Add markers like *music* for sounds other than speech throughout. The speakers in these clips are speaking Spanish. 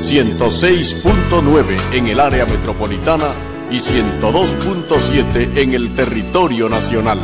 106.9 en el área metropolitana y 102.7 en el territorio nacional.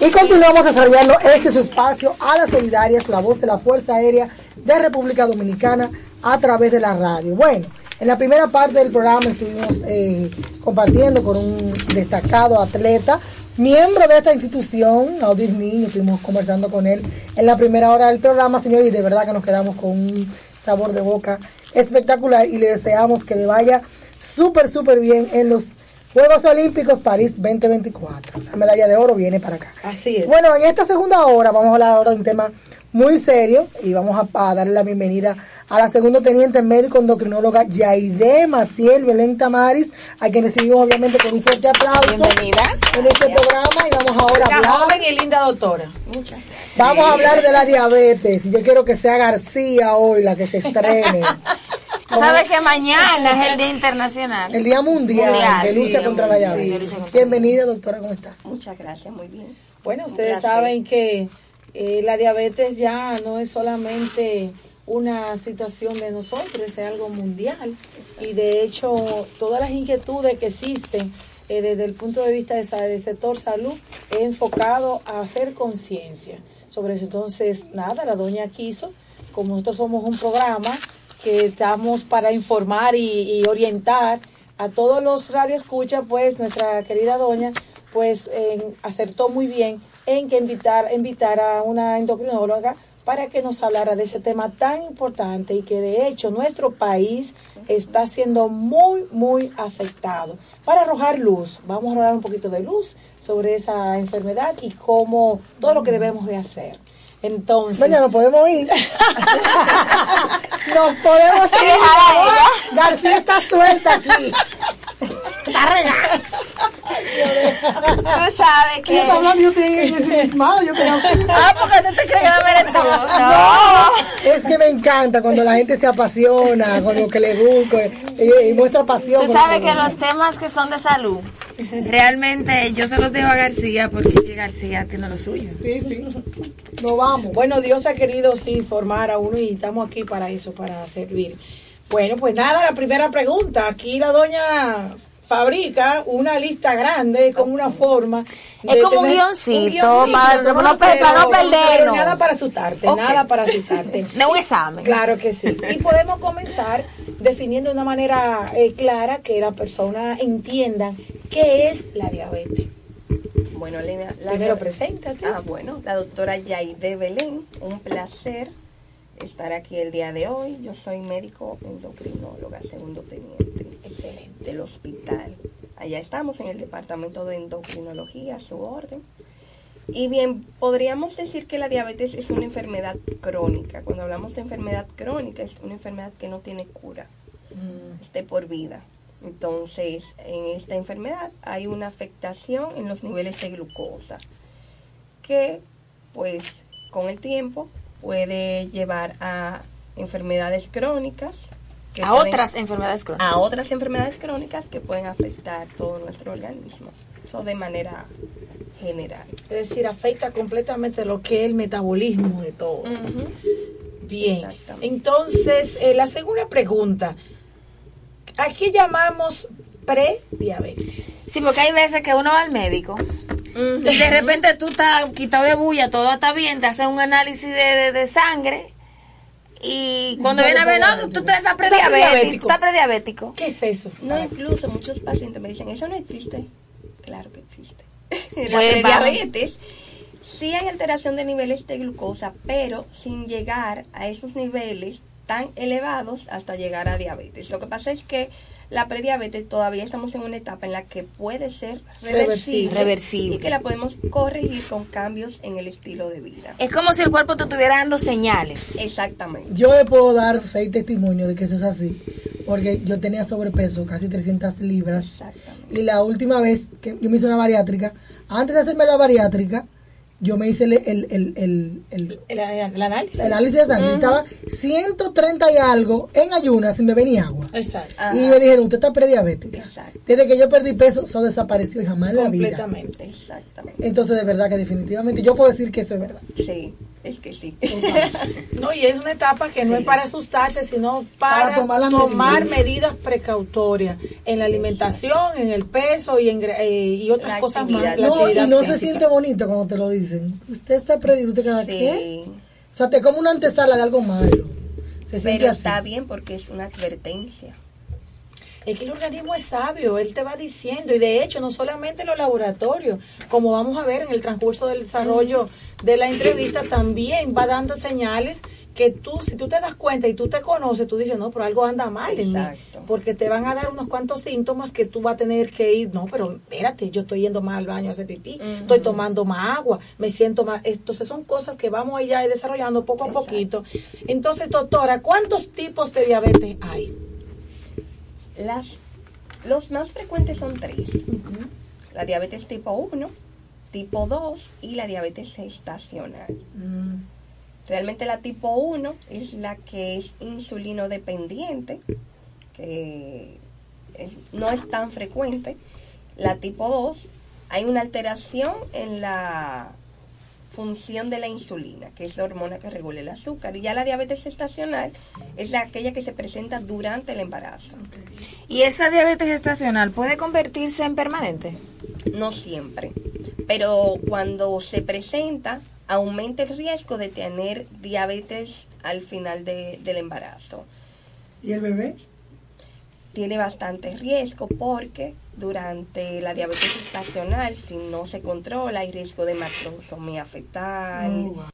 Y continuamos desarrollando este su espacio a las solidarias, la voz de la Fuerza Aérea de República Dominicana a través de la radio. Bueno, en la primera parte del programa estuvimos eh, compartiendo con un destacado atleta, miembro de esta institución, Audis Niño, estuvimos conversando con él en la primera hora del programa, señor, y de verdad que nos quedamos con un sabor de boca espectacular y le deseamos que le vaya súper, súper bien en los Juegos Olímpicos París 2024. Esa medalla de oro viene para acá. Así es. Bueno, en esta segunda hora vamos a hablar ahora de un tema muy serio y vamos a, a darle la bienvenida a la segundo teniente médico endocrinóloga Yaide Maciel Belén Tamaris, a quien recibimos obviamente con un fuerte aplauso Bienvenida. en este programa y vamos ahora a hablar. joven y linda doctora. Muchas. Vamos a hablar de la diabetes y yo quiero que sea García hoy la que se estrene. *laughs* Tú sabes que mañana es el Día Internacional. El Día Mundial, Mundial, de lucha sí, contra la sí, diabetes. Bienvenida, doctora, ¿cómo está? Muchas gracias, muy bien. Bueno, ustedes saben que eh, la diabetes ya no es solamente una situación de nosotros, es algo mundial. Y de hecho, todas las inquietudes que existen eh, desde el punto de vista de del sector salud es enfocado a hacer conciencia sobre eso. Entonces, nada, la doña quiso, como nosotros somos un programa que estamos para informar y, y orientar a todos los radioescuchas, pues nuestra querida doña pues acertó muy bien en que invitar, invitar a una endocrinóloga para que nos hablara de ese tema tan importante y que de hecho nuestro país está siendo muy, muy afectado. Para arrojar luz, vamos a arrojar un poquito de luz sobre esa enfermedad y cómo, todo lo que debemos de hacer. Entonces, Doña, nos podemos ir. *laughs* nos podemos ir. García está suelta aquí. Está regada. Tú sabes ¿Qué que. está hablando? Yo estoy ensimismado. Yo creo que... Ah, porque tú te crees que no eres tú. No. Es que me encanta cuando la gente se apasiona con lo que le gusta y, y muestra pasión. Tú sabes que los temas que son de salud, realmente yo se los dejo a García porque que García tiene lo suyo. Sí, sí. Nos vamos. Bueno, Dios ha querido sí, informar a uno y estamos aquí para eso, para servir. Bueno, pues nada, la primera pregunta. Aquí la doña fabrica una lista grande con una forma. Es como un guioncito, para- pero para no para no pero perdernos. nada para asustarte, nada para asustarte. *laughs* De un examen. Claro que sí. Y podemos comenzar definiendo de una manera eh, clara que la persona entienda qué es la diabetes. Bueno, Elena, la Primero, preséntate. Ah, bueno, la doctora Yaide Belén, un placer estar aquí el día de hoy. Yo soy médico endocrinóloga, segundo teniente. Del hospital. Allá estamos en el departamento de endocrinología, a su orden. Y bien, podríamos decir que la diabetes es una enfermedad crónica. Cuando hablamos de enfermedad crónica, es una enfermedad que no tiene cura, es de por vida. Entonces, en esta enfermedad hay una afectación en los niveles de glucosa, que pues con el tiempo puede llevar a enfermedades crónicas. A pueden- otras enfermedades crónicas. a otras enfermedades crónicas que pueden afectar todo nuestro organismo. Eso de manera general. Es decir, afecta completamente lo que es el metabolismo de todo. Bien. Entonces, eh, la segunda pregunta. ¿A qué llamamos prediabetes? Sí, porque hay veces que uno va al médico y de repente tú estás quitado de bulla, todo está bien, te hacen un análisis de, de- de sangre Y cuando viene a ver, no, tú te- estás prediabético. prediabético. Estás prediabético. ¿Qué es eso? No, incluso muchos pacientes me dicen, eso no existe. Claro que existe. *laughs* la Pues, prediabetes, sí hay alteración de niveles de glucosa, pero sin llegar a esos niveles tan elevados hasta llegar a diabetes. Lo que pasa es que la prediabetes todavía estamos en una etapa en la que puede ser reversible, Reversible. y que la podemos corregir con cambios en el estilo de vida. Es como si el cuerpo te estuviera dando señales. Exactamente. Yo le puedo dar fe y testimonio de que eso es así, porque yo tenía sobrepeso, casi 300 libras, Exactamente. y la última vez que yo me hice una bariátrica, antes de hacerme la bariátrica, yo me hice el, el, el, el, el- análisis. el análisis de sangre, y estaba 130 y algo en ayunas sin beber ni agua. Exacto. Ajá. Y me dijeron, usted está prediabética. Exacto. Desde que yo perdí peso, eso desapareció y jamás en la vida. Completamente. Exactamente. Entonces, de verdad que definitivamente yo puedo decir que eso es verdad. Sí, es que sí. *laughs* No, y es una etapa que no es para asustarse, sino para, Para tomar medidas. precautorias en la alimentación, en el peso y, en, eh, y otras La cosas más. No, y no se siente bonito cuando te lo dicen. Usted está perdido, usted queda ¿qué? Sí. O sea, te como una antesala de algo malo. Se siente Pero así. está bien porque es una advertencia. Es que el organismo es sabio, él te va diciendo, y de hecho, no solamente en los laboratorios, como vamos a ver en el transcurso del desarrollo de la entrevista, también va dando señales que tú, si tú te das cuenta y tú te conoces, tú dices, no, pero algo anda mal en mí, porque te van a dar unos cuantos síntomas que tú vas a tener que ir, no, pero espérate, yo estoy yendo más al baño a hacer pipí, estoy tomando más agua, me siento más, entonces son cosas que vamos a ir desarrollando poco a Exacto. poquito. Entonces, doctora, ¿cuántos tipos de diabetes hay? Las, los más frecuentes son tres. La diabetes tipo 1, tipo 2 y la diabetes gestacional. Mm. Realmente la tipo 1 es la que es insulino dependiente, que es- no es tan frecuente. La tipo 2, hay una alteración en la función de la insulina, que es la hormona que regula el azúcar. Y ya la diabetes gestacional es la aquella que se presenta durante el embarazo. ¿Y esa diabetes gestacional puede convertirse en permanente? No siempre, pero cuando se presenta aumenta el riesgo de tener diabetes al final de- del embarazo. ¿Y el bebé? Tiene bastante riesgo porque durante la diabetes estacional, si no se controla, hay riesgo de macrosomía fetal. Oh, wow.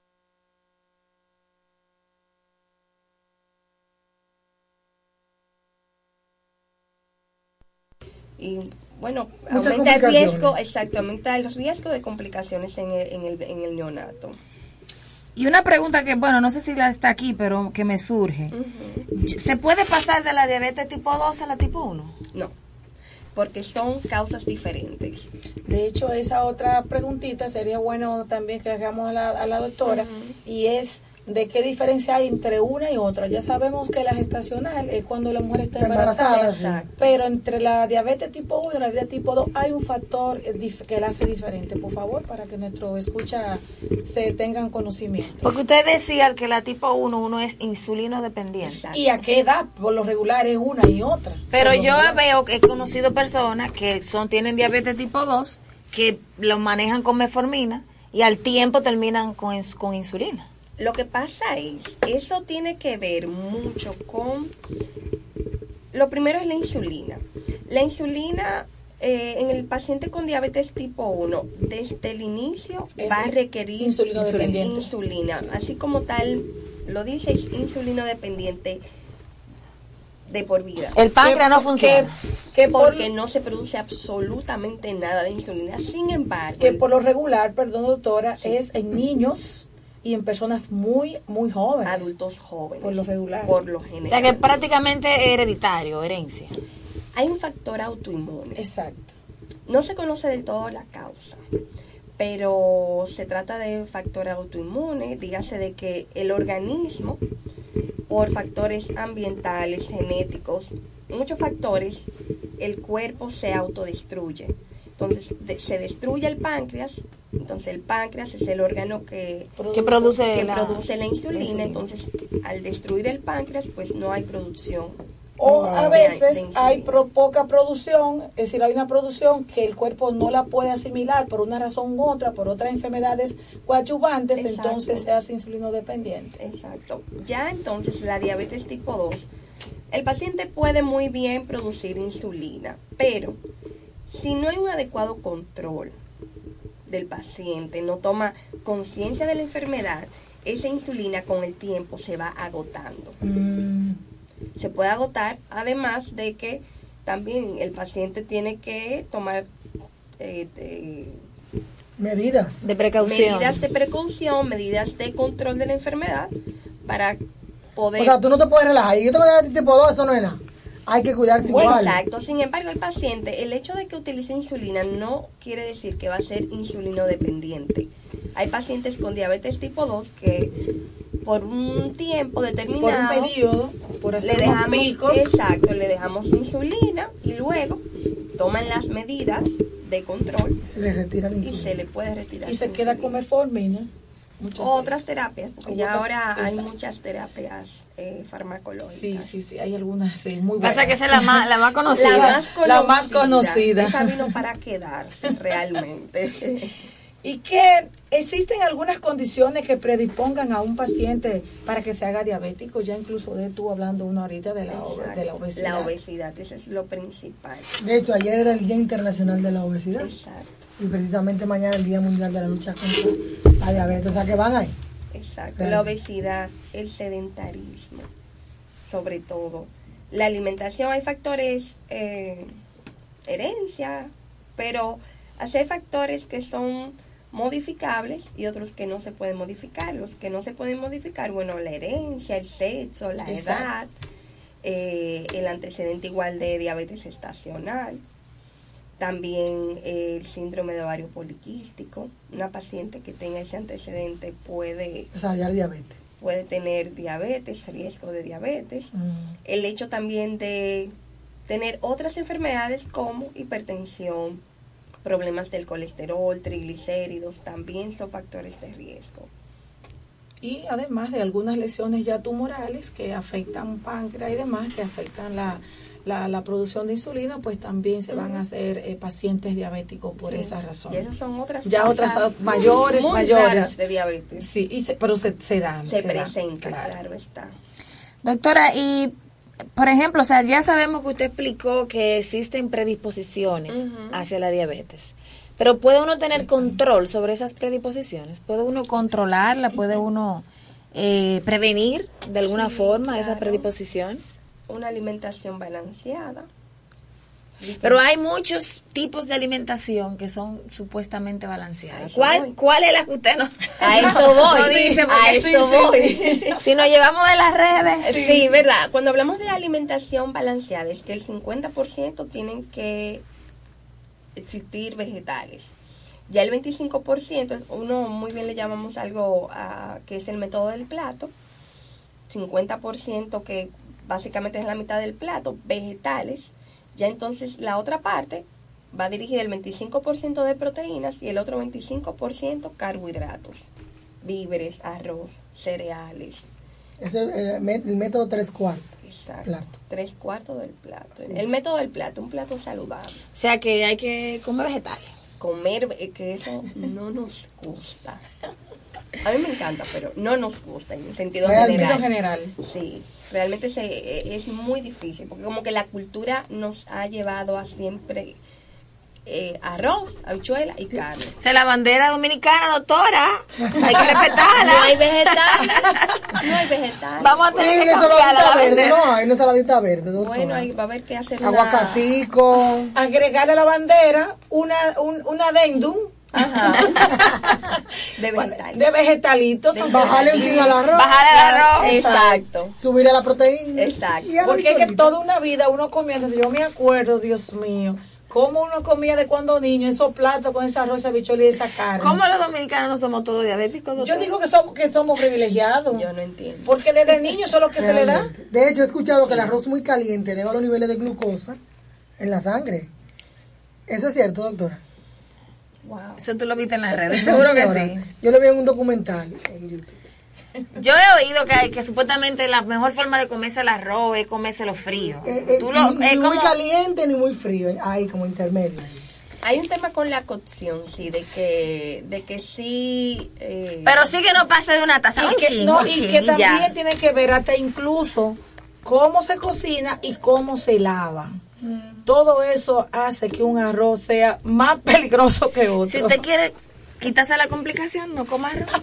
Y bueno, Muchas aumenta el riesgo, exacto, aumenta el riesgo de complicaciones en el, en el, en el neonato. Y una pregunta que, bueno, no sé si la está aquí, pero que me surge. ¿Se puede pasar de la diabetes tipo 2 a la tipo 1? No, porque son causas diferentes. De hecho, esa otra preguntita sería bueno también que hagamos a la, a la doctora y es de qué diferencia hay entre una y otra. Ya sabemos que la gestacional es cuando la mujer está embarazada, embarazada, sí. pero entre la diabetes tipo 1 y la diabetes tipo 2 hay un factor eh, que la hace diferente, por favor, para que nuestro escucha se tengan conocimiento. Porque usted decía que la tipo 1, uno es insulino dependiente. ¿Y a qué edad? Por lo regular es una y otra. Pero yo regular. veo que he conocido personas que son tienen diabetes tipo 2, que lo manejan con metformina y al tiempo terminan con, con insulina. Lo que pasa es, eso tiene que ver mucho con, lo primero es la insulina. La insulina eh, en el paciente con diabetes tipo 1, desde el inicio Es va a requerir dependiente. insulina. Así como tal, lo dice, es insulino dependiente de por vida. El páncreas no funciona. Que, que por, Porque no se produce absolutamente nada de insulina. Sin embargo, que por lo regular, perdón doctora, es en niños y en personas muy, muy jóvenes. adultos jóvenes. Por lo regular. Por lo O general. sea que prácticamente es hereditario, herencia. Hay un factor autoinmune. Exacto. No se conoce del todo la causa, pero se trata de factor autoinmune, dígase de que el organismo, por factores ambientales, genéticos, muchos factores, el cuerpo se autodestruye. Entonces de- se destruye el páncreas, entonces el páncreas es el órgano que, Que produce que la, produce la insulina, insulina. entonces al destruir el páncreas pues no hay producción O No, a veces hay pro- poca producción, es decir, hay una producción que el cuerpo no la puede asimilar por una razón u otra, por otras enfermedades coadyuvantes, Exacto. entonces se hace insulino dependiente. Exacto. Ya entonces la diabetes tipo 2, el paciente puede muy bien producir insulina, pero si no hay un adecuado control del paciente, no toma conciencia de la enfermedad, esa insulina con el tiempo se va agotando. Mm, Se puede agotar, además de que también el paciente tiene que tomar eh, de- medidas. De precaución. medidas de precaución, medidas de control de la enfermedad para poder... O sea, tú no te puedes relajar. Y yo tengo diabetes tipo 2, eso no es nada. Hay que cuidarse Bueno, igual. exacto. Sin embargo, el paciente, el hecho de que utilice insulina no quiere decir que va a ser insulino dependiente. Hay pacientes con diabetes tipo 2 que por un tiempo Por un determinado periodo, por le hacer dejamos, picos, exacto, le dejamos insulina y luego toman las medidas de control Se le retira la y insulina. se le puede retirar. y se queda con metformina. Muchas otras veces. terapias, porque ya ahora hay exacto. muchas terapias eh, farmacológicas. Sí, sí, sí, hay algunas, sí, muy buenas. Pasa que esa es la más, la más conocida. *laughs* La más conocida. La más conocida. Esa vino para quedarse *laughs* realmente. ¿Y que existen algunas condiciones que predispongan a un paciente para que se haga diabético? Ya incluso de tú hablando una ahorita de la, de la obesidad. La obesidad, eso es lo principal. De hecho, ayer era el Día Internacional de la Obesidad. Exacto, Y precisamente mañana el Día Mundial de la Lucha contra la Diabetes. O sea, que van ahí. exacto. Claro. La obesidad, el sedentarismo, sobre todo. La alimentación, hay factores, eh, herencia, pero hay factores que son modificables y otros que no se pueden modificar. Los que no se pueden modificar, bueno, la herencia, el sexo, la Exacto. edad, eh, el antecedente igual de diabetes estacional, también eh, el síndrome de ovario poliquístico. Una paciente que tenga ese antecedente puede, Desarrollar diabetes. puede tener diabetes, riesgo de diabetes. Mm. El hecho también de tener otras enfermedades como hipertensión, problemas del colesterol, triglicéridos, también son factores de riesgo. Y además de algunas lesiones ya tumorales que afectan páncreas y demás, que afectan la, la, la producción de insulina, pues también se van a hacer eh, pacientes diabéticos por Sí. esa razón. Y esas son otras Ya otras mayores, muy mayores. de diabetes. Sí, y se- pero se, se dan. Se, dan, presentan, claro. claro está. Doctora, y por ejemplo, o sea, ya sabemos que usted explicó que existen predisposiciones hacia la diabetes. Pero ¿puede uno tener control sobre esas predisposiciones? ¿Puede uno controlarla? ¿Puede uno eh, prevenir de alguna Sí, forma esas predisposiciones? Una alimentación balanceada. Pero hay muchos tipos de alimentación que son supuestamente balanceadas. ¿Cuál. ¿Cuál es la que usted no? *laughs* A eso *laughs* voy. no dice a eso voy. *laughs* Si nos llevamos de las redes. Sí, verdad. Cuando hablamos de alimentación balanceada, es que el 50% tienen que existir vegetales. Ya el 25%, uno muy bien le llamamos algo que es el método del plato. 50% que básicamente es la mitad del plato, vegetales. Ya entonces la otra parte va dirigida el 25% de proteínas y el otro 25% carbohidratos. Víveres, arroz, cereales, Es el, el mé- el método tres cuartos. Exacto. Plato. Tres cuartos del plato. El método del plato, un plato saludable. O sea que hay que comer vegetales. Comer, que eso no nos gusta. A mí me encanta, pero no nos gusta en el sentido Realmente. General. general. Sí, realmente se, eh, es muy difícil, porque como que la cultura nos ha llevado a siempre eh, arroz, habichuela y carne. *laughs* O sea, la bandera dominicana, doctora, hay que respetarla. No hay vegetales, no hay vegetales. Vamos a tener que una cambiarla la ensaladita verde, bandera. no, hay una ensaladita verde, doctora. Bueno, ahí va a haber que hacer una- Aguacatico. Agregarle a la bandera una, un, un adendum Ajá. *laughs* de vegetales. de vegetalitos. Bajarle un chingo al arroz. Bajar el arroz. Exacto. Subirle la proteína. Exacto. Porque es que toda una vida uno comía, entonces yo me acuerdo, Dios mío, cómo uno comía de cuando niño, esos platos con ese arroz, esa bichola y esa carne. ¿Cómo los dominicanos no somos todos diabéticos, doctor? Yo digo que somos, que somos privilegiados. Yo no entiendo. Porque desde niño eso es lo que se le da. De hecho, he escuchado que el arroz muy caliente eleva los niveles de glucosa en la sangre. ¿Eso es cierto, doctora? Wow. Eso tú lo viste en las redes, seguro que sí. Yo lo vi en un documental en YouTube. *laughs* Yo he oído que, que supuestamente la mejor forma de comerse el arroz es comérselo frío. Eh, eh, Tú lo, ni, es ni muy caliente ni muy frío, ahí como intermedio. Hay un tema con la cocción, sí, de que, de que sí. eh, pero sí que no pase de una taza. Un y que, no, un y que y ya. también tiene que ver hasta incluso cómo se cocina y cómo se lava. Todo eso hace que un arroz sea más *laughs* peligroso que otro. Si usted quiere quitarse la complicación, no coma arroz.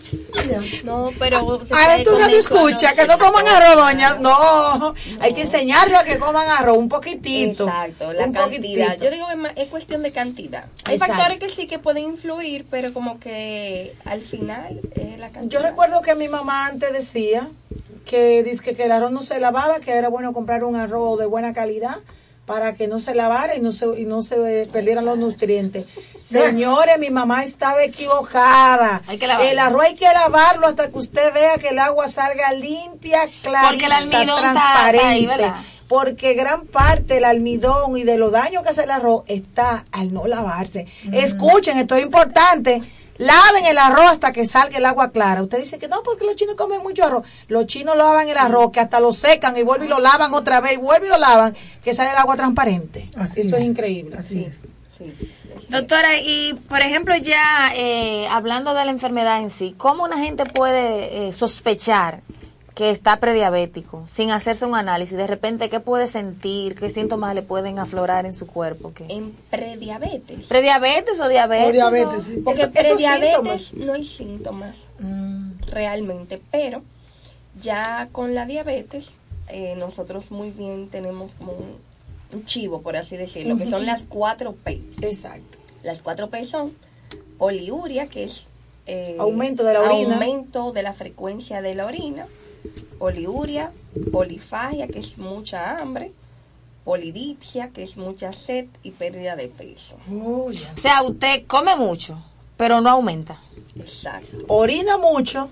No, pero. se A ver, puede tú su escucha, que no coman arroz, doña. No, hay que enseñarle a que coman arroz un poquitito. Exacto, la cantidad. poquitito. Yo digo, es, cuestión de cantidad. Hay Exacto. factores que sí que pueden influir, pero como que al final es la cantidad. Yo recuerdo que mi mamá antes decía que, dizque que el arroz no se lavaba, que era bueno comprar un arroz de buena calidad para que no se lavara y no se, y no se perdieran los nutrientes. Señores, mi mamá estaba equivocada. Hay que lavarlo. El arroz hay que lavarlo hasta que usted vea que el agua salga limpia, clarita, Porque el almidón transparente. está ahí, ¿verdad? Porque gran parte del almidón y de los daños que hace el arroz está al no lavarse. Escuchen, esto es importante. Laven el arroz hasta que salga el agua clara. Usted dice que no, porque los chinos comen mucho arroz. Los chinos lavan el arroz, que hasta lo secan y vuelven y lo lavan otra vez, y vuelven y lo lavan, que sale el agua transparente. Así Eso es, es. increíble. Así es. Sí. Doctora, y por ejemplo ya eh, hablando de la enfermedad en sí, ¿cómo una gente puede eh, sospechar que está prediabético sin hacerse un análisis? De repente, ¿qué puede sentir? ¿Qué síntomas le pueden aflorar en su cuerpo? ¿Qué? En prediabetes. ¿Prediabetes o diabetes? O diabetes, o- sí. Porque Eso- prediabetes no hay síntomas Mm, realmente, pero ya con la diabetes eh, nosotros muy bien tenemos como un, un chivo, por así decirlo, que son las 4 P. Exacto. Las 4 P son poliuria, que es eh, Aumento de la orina. aumento de la frecuencia de la orina, poliuria, polifagia, que es mucha hambre, polidipsia, que es mucha sed y pérdida de peso. O sea, usted come mucho, pero no aumenta. Exacto. Orina mucho,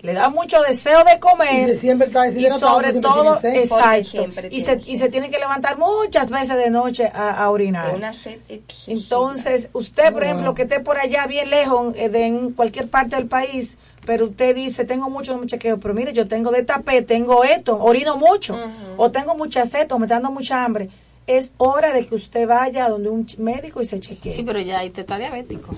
le da mucho deseo de comer. Y se siempre está y sobre todo, exacto. Y se, tiene y se tiene que levantar muchas veces de noche a, a orinar. Una sed excesiva. Entonces, usted, por Wow. ejemplo, que esté por allá bien lejos, eh, de en cualquier parte del país, pero usted dice, tengo mucho chequeo, pero mire, yo tengo de tapé, tengo esto, orino mucho, o tengo mucha sed, o me está dando mucha hambre. Es hora de que usted vaya a donde un médico y se chequee. Sí, pero ya ahí te está diabético.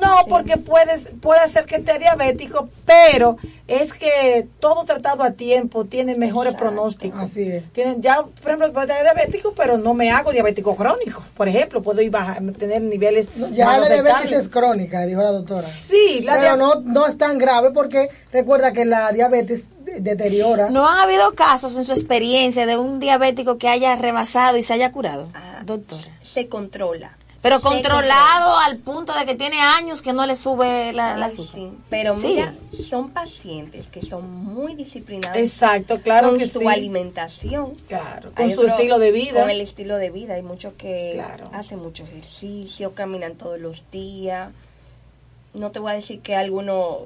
No, porque puedes, puede ser que esté diabético, pero es que todo tratado a tiempo tiene mejores Exacto. pronósticos. Así es. Tienen, ya, por ejemplo, puedo tener diabético, pero no me hago diabético crónico. Por ejemplo, puedo ir baja, tener niveles Ya la diabetes es crónica, dijo la doctora. Sí, la Pero no, no es tan grave porque recuerda que la diabetes de- deteriora. ¿No han habido casos en su experiencia de un diabético que haya rebasado y se haya curado? Ah, Doctora. Se controla. Pero controlado al punto de que tiene años que no le sube la, la azúcar. sí. Pero Sí. mira, son pacientes que son muy disciplinados Exacto, claro con que su sí. alimentación. Claro, con Hay su otro- estilo de vida. Con el estilo de vida. Hay muchos que Claro. hacen mucho ejercicio, caminan todos los días. No te voy a decir que algunos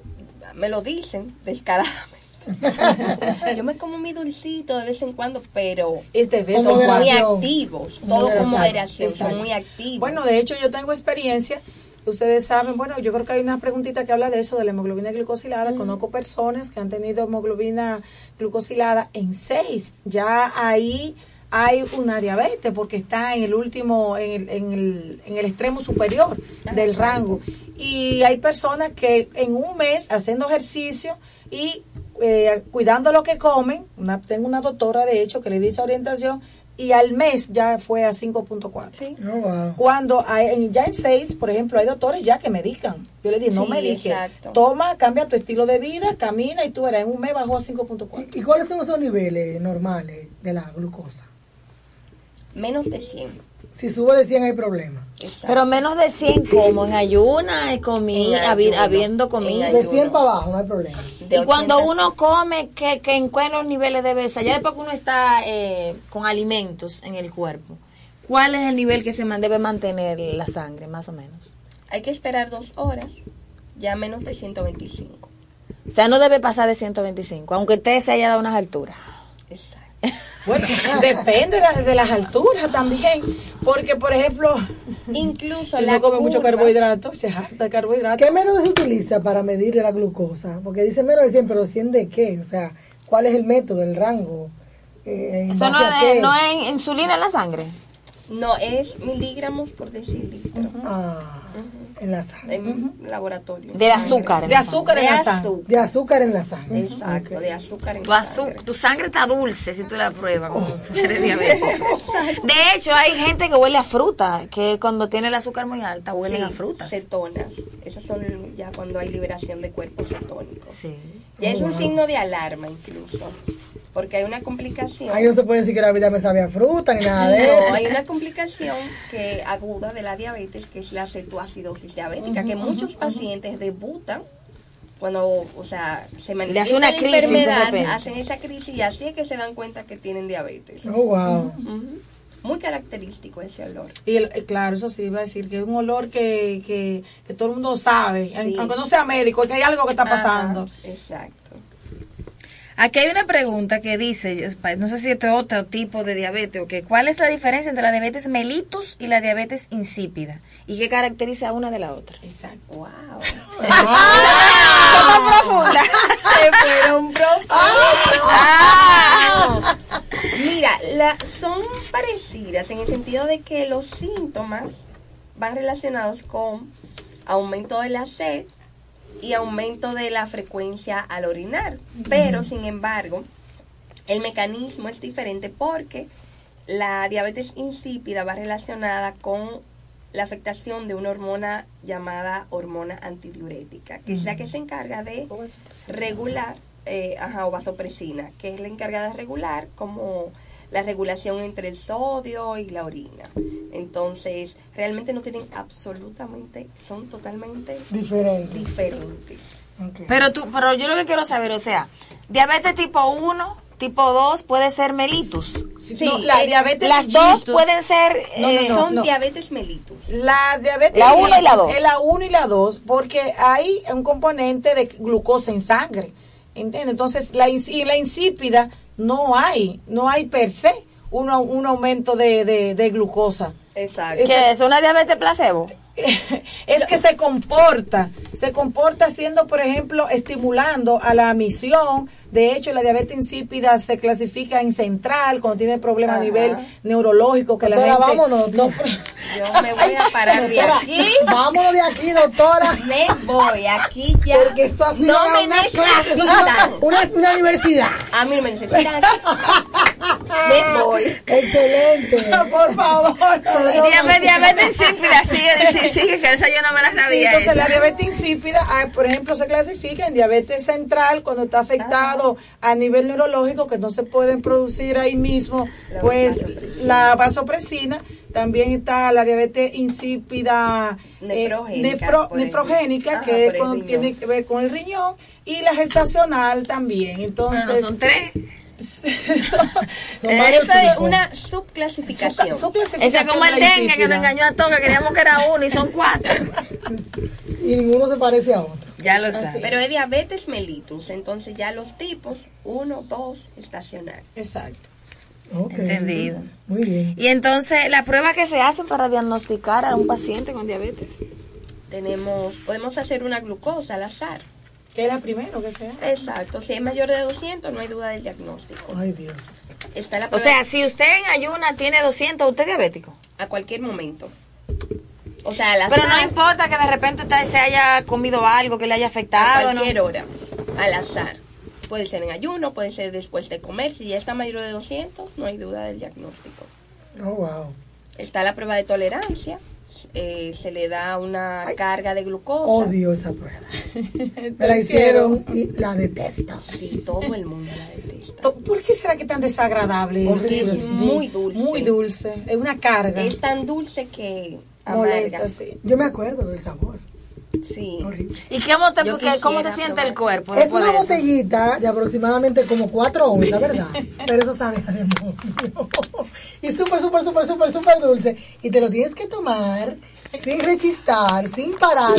me lo dicen descaradamente. *laughs* Yo me como mi dulcito de vez en cuando, pero Es de vez en Con son muy activos. Todo con moderación. exacto. Son muy activos. Bueno, de hecho yo tengo experiencia. Ustedes saben, bueno, yo creo que hay una preguntita que habla de eso, de la hemoglobina glucosilada. Conozco personas que han tenido hemoglobina glucosilada en 6. Ya ahí hay una diabetes porque está en el último, en el, en el, en el extremo superior del rango. Y hay personas que en un mes haciendo ejercicio y eh, cuidando lo que comen, una- tengo una doctora de hecho que le dice orientación, y al mes ya fue a 5.4. Sí. Oh, wow. Cuando hay, en- ya en 6, por ejemplo, hay doctores ya que medican. Yo le dije, no Sí, medique, exacto. toma, cambia tu estilo de vida, camina y tú verás, en un mes bajó a 5.4. ¿Y cuáles son esos niveles normales de la glucosa? Menos de 100. Si sube de 100 hay problema. Exacto. Pero menos de 100 como en ayuna, y comí, En habi- ayuno, habiendo ayuno. De 100 para abajo no hay problema. De Y cuando 80 uno come, que, que en cuáles niveles debe ser? Ya después que uno está eh, con alimentos en el cuerpo, ¿cuál es el nivel que se debe mantener la sangre, más o menos? Hay que esperar dos horas, ya menos de 125. O sea, no debe pasar de 125, aunque usted se haya dado unas alturas. Bueno, depende de, de las alturas también, porque por ejemplo, Incluso si la uno come mucho carbohidrato, se harta de carbohidrato. ¿Qué método se utiliza para medir la glucosa? Porque dice método de 100, pero 100 de qué? O sea, ¿cuál es el método, el rango? Eh, ¿en Eso no qué? no es insulina en la sangre. No, es miligramos por decilitro. Ah, en la sangre. En laboratorio. De azúcar. De azúcar en De la sangre. azúcar. De azúcar en la sangre. Exacto, de azúcar en Tu, la sangre. tu sangre está dulce si tú la pruebas diabético. *laughs* De hecho, hay gente que huele a fruta, que cuando tiene el azúcar muy alta huelen Sí, a frutas. Cetonas. Esas son ya cuando hay liberación de cuerpos cetónicos. Sí. Ya es un signo de alarma incluso. Porque hay una complicación. Ahí no se puede decir que la vida me sabe a fruta ni nada de No, eso. hay una complicación que aguda de la diabetes, que es la cetoacidosis diabética, que muchos pacientes debutan cuando, o sea, se manifiesta una la crisis de enfermedad, hacen esa crisis y así es que se dan cuenta que tienen diabetes. Oh, wow. Muy característico ese olor. Y el- eh, claro, eso sí, iba a decir que es un olor que, que, que todo el mundo sabe, Sí. aunque no sea médico, que hay algo que está pasando. Ajá, exacto. Aquí hay una pregunta que dice, no sé si esto es otro tipo de diabetes o que cuál es la diferencia entre la diabetes mellitus y la diabetes insípida y qué caracteriza una de la otra. Exacto. Wow. profunda. Se fueron Mira, la, son parecidas en el sentido de que los síntomas van relacionados con aumento de la sed y aumento de la frecuencia al orinar. Pero, sin embargo, el mecanismo es diferente porque la diabetes insípida va relacionada con la afectación de una hormona llamada hormona antidiurética, que es la que se encarga de regular, eh, ajá, o vasopresina, que es la encargada de regular como la regulación entre el sodio y la orina. Entonces, realmente no tienen absolutamente, son totalmente Diferente. diferentes. Pero tú, pero yo lo que quiero saber, o sea, diabetes tipo 1, tipo 2 puede ser mellitus. Sí, No, la eh, diabetes Las dos pueden ser No, no, eh, no. son diabetes mellitus. La diabetes La uno y la mellitus dos. Es la 1 y la 2 porque hay un componente de glucosa en sangre. ¿Entiendes? Entonces, la, y la insípida no hay, no hay per se un, un aumento de, de, de glucosa. Exacto. que es una diabetes placebo. *laughs* es que se comporta, se comporta siendo, por ejemplo, estimulando a la misión. De hecho, la diabetes insípida se clasifica en central cuando tiene problemas a nivel neurológico que la gente vámonos. no- *laughs* Yo me voy a parar de aquí. Vámonos de aquí, doctora. Me voy, aquí ya. Porque esto ha sido no me una clase, necesitan. sido *laughs* una, una universidad. A mí no me necesitan. Me voy. Excelente. *laughs* por favor. Diabetes, diabetes insípida, sigue, sigue, sigue, que esa yo no me la Sí, sabía. entonces esa. la diabetes insípida, ah, por ejemplo, se clasifica en diabetes central cuando está afectado a nivel neurológico, que no se pueden producir ahí mismo, La pues vasopresina. la vasopresina. También está la diabetes insípida eh, Nefrogénica, nefro- nefrogénica, Ajá, que tiene que ver con el riñón, y la gestacional también. Pero Entonces, no son tres. Son varios Esa es una su, subclasificación. clasificación es como el dengue que nos engañó a todos, que creíamos que era uno y son cuatro. *laughs* Y ninguno se parece a otro. Ya lo sabes. Pero es diabetes mellitus. Entonces ya los tipos, uno, dos, estacional. Exacto. Entendido. Muy bien. Y entonces, la prueba que se hacen para diagnosticar a un paciente con diabetes. Tenemos, podemos hacer una glucosa al azar. Que es la primero que se hace. Exacto. Si es mayor de 200, no hay duda del diagnóstico. Ay, Dios. Está la O sea, si usted en ayuna tiene 200, ¿usted es diabético? a cualquier momento. O sea, al azar. Pero no importa que de repente usted se haya comido algo que le haya a afectado, ¿no? cualquier hora, al azar. Puede ser en ayuno, puede ser después de comer. Si ya está mayor de 200, no hay duda del diagnóstico. Oh, wow. Está la prueba de tolerancia. Eh, se le da una carga de glucosa. Odio esa prueba. *laughs* Me la hicieron y la detesto. Sí, todo el mundo la detesta. ¿Por qué será que tan desagradable es? Horrible, Es muy dulce. Muy dulce. Es una carga. Es tan dulce que Molesta, amarga. sí. Yo me acuerdo del sabor. Sí. Horrible. ¿Y qué te- Yo porque cómo se siente probar. el cuerpo Es una de botellita de aproximadamente como 4 onzas, ¿verdad? Pero eso sabe a demonio. *laughs* Y súper, súper, súper, súper, súper dulce. Y te lo tienes que tomar sin rechistar, sin parar.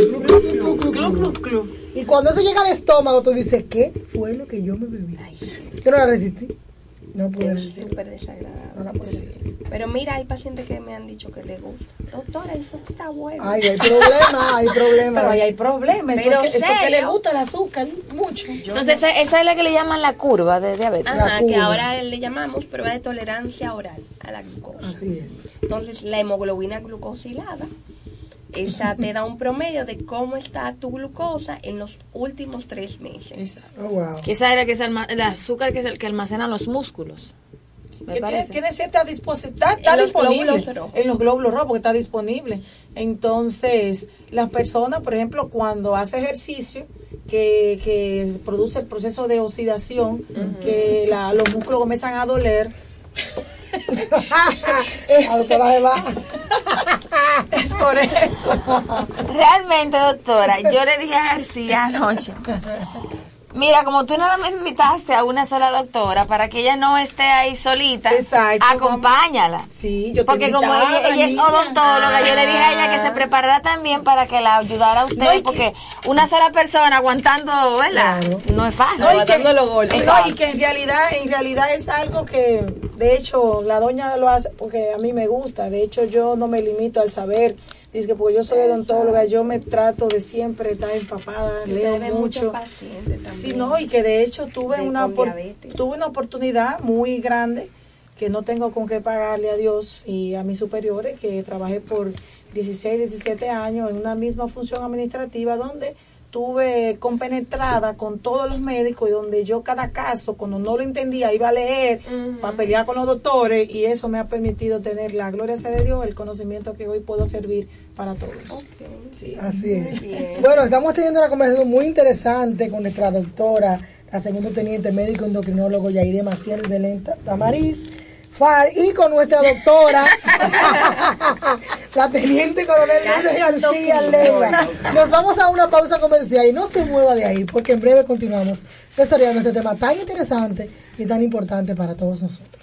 Y cuando eso llega al estómago, tú dices, ¿qué fue lo que yo me bebí? Yo no la resistí. No puede es súper desagradable. No la puede ser. Pero mira, hay pacientes que me han dicho que les gusta. Doctora, eso está bueno. Ay, hay problema, hay problema. Pero ahí hay problemas. Eso, Pero es que, eso que serio. le gusta el azúcar mucho. Entonces, esa, esa es la que le llaman la curva de diabetes. Ajá, que curva. ahora le llamamos prueba de tolerancia oral a la glucosa. Así es. Entonces, la hemoglobina glucosilada, esa te da un promedio de cómo está tu glucosa en los últimos tres meses. Exacto. Oh, wow. Que esa es la que es el azúcar que es el que almacena los músculos. Me que tiene, parece. tiene cierta disposibilidad, está En los disponible glóbulos rojos. en los glóbulos rojos porque está disponible. Entonces, las personas, por ejemplo, cuando hace ejercicio, que, que produce el proceso de oxidación, que la- los músculos comienzan a doler. *laughs* *laughs* es por eso. *laughs* Realmente, doctora, yo le dije a García anoche. Mira, como tú nada más me invitaste a una sola doctora para que ella no esté ahí solita, Exacto, acompáñala. Sí, yo te Porque como ella, ella es odontóloga, yo le dije a ella que se preparara también para que la ayudara a usted, No, y que- porque una sola persona aguantando, ¿verdad? Claro. No es fácil. No, y que, Aguantando los golpes. no, y que en realidad, en realidad es algo que, de hecho, la doña lo hace porque a mí me gusta. De hecho, yo no me limito al saber. Dice que porque yo soy odontóloga, yo me trato de siempre estar empapada, Y leo mucho. también. Sí, no, y que de hecho tuve De- una diabetes. tuve una oportunidad muy grande que no tengo con qué pagarle a Dios y a mis superiores, que trabajé por 16, 17 años en una misma función administrativa donde tuve compenetrada con todos los médicos y donde yo cada caso, cuando no lo entendía, iba a leer para pelear con los doctores y eso me ha permitido tener la gloria sea de Dios, el conocimiento que hoy puedo servir para todos. Sí. Así es. Bien. Bueno, estamos teniendo una conversación muy interesante con nuestra doctora, la segundo teniente médico endocrinólogo Yaide Maciel Belén Tamariz. Far y con nuestra doctora, *laughs* la teniente coronel Lourdes García Leiva. Nos vamos a una pausa comercial y no se mueva de ahí, porque en breve continuamos desarrollando este tema tan interesante y tan importante para todos nosotros.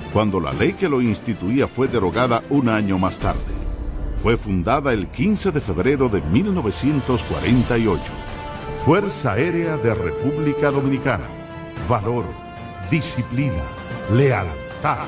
cuando la ley que lo instituía fue derogada un año más tarde. Fue fundada el 15 de febrero de 1948. Fuerza Aérea de República Dominicana. Valor, disciplina, lealtad.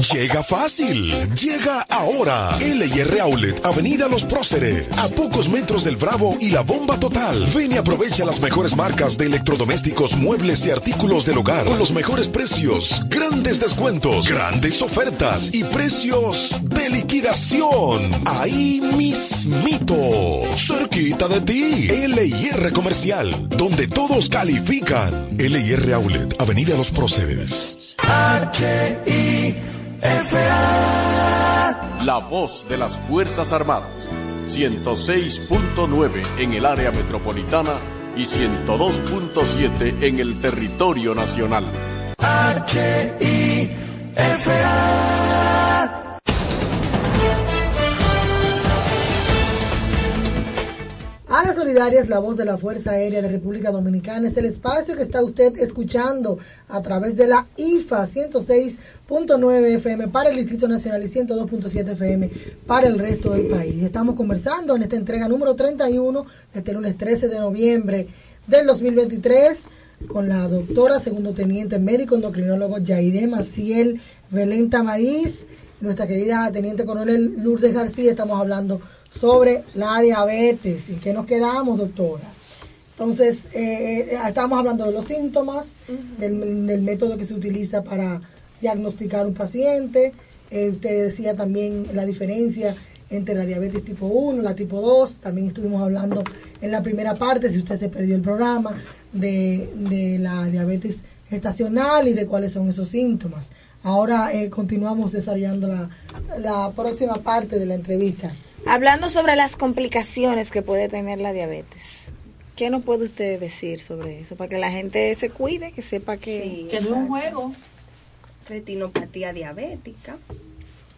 Llega fácil. Llega ahora. LIR Outlet, Avenida Los Próceres. A pocos metros del Bravo y la Bomba Total. Ven y aprovecha las mejores marcas de electrodomésticos, muebles y artículos del hogar con los mejores precios, grandes descuentos, grandes ofertas y precios de liquidación. Ahí mismito. Cerquita de ti. LIR Comercial, donde todos califican. LIR Outlet, Avenida Los Próceres. La voz de las Fuerzas Armadas. 106.9 en el área metropolitana y 102.7 en el territorio nacional. A las solidarias, la voz de la Fuerza Aérea de República Dominicana es el espacio que está usted escuchando a través de la IFA 106.9 FM para el Distrito Nacional y 102.7 FM para el resto del país. Estamos conversando en esta entrega número 31, este lunes 13 de noviembre del 2023, con la doctora segundo teniente médico endocrinólogo Yaide Maciel Belén Tamariz, nuestra querida teniente coronel Lourdes García. Estamos hablando sobre la diabetes. ¿Y qué nos quedamos, doctora? Entonces, eh, eh, estamos hablando de los síntomas, del, del método que se utiliza para diagnosticar un paciente. Eh, usted decía también la diferencia entre la diabetes tipo 1 y la tipo 2. También estuvimos hablando en la primera parte, si usted se perdió el programa, de, de la diabetes gestacional y de cuáles son esos síntomas. Ahora eh, continuamos desarrollando la, la próxima parte de la entrevista. Hablando sobre las complicaciones que puede tener la diabetes, ¿qué nos puede usted decir sobre eso? Para que la gente se cuide, que sepa que, Sí, Que es un juego. Retinopatía diabética,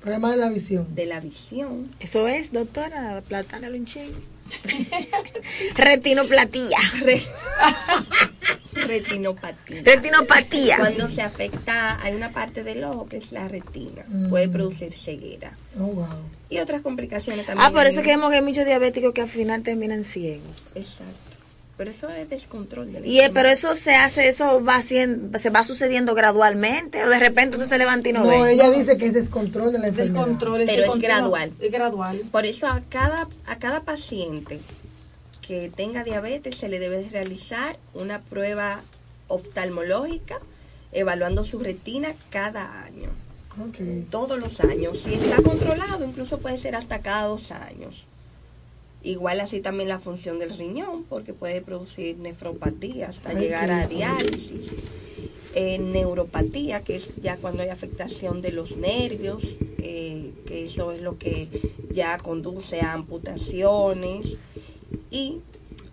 Problema de la visión. de la visión. eso es, doctora, platánalo un chin. *laughs* Retinoplatía. Re- *laughs* Retinopatía. Retinopatía. Cuando se afecta, hay una parte del ojo que es la retina, puede producir ceguera. Oh, wow. Y otras complicaciones también. Ah, por eso hay- que vemos que hay muchos diabéticos que al final terminan ciegos. Exacto. Pero eso es descontrol de la Y eh, pero eso se hace, eso va haciendo, se va sucediendo gradualmente o de repente usted se levanta y no, No, ve. ella dice que es descontrol de la enfermedad. Descontrol. Pero es gradual. Es gradual. Por eso a cada, a cada paciente que tenga diabetes se le debe de realizar una prueba oftalmológica evaluando su retina cada año, todos los años. Si está controlado, incluso puede ser hasta cada dos años. Igual así también la función del riñón, porque puede producir nefropatía hasta llegar a diálisis. Eh, neuropatía, que es ya cuando hay afectación de los nervios, eh, que eso es lo que ya conduce a amputaciones. Y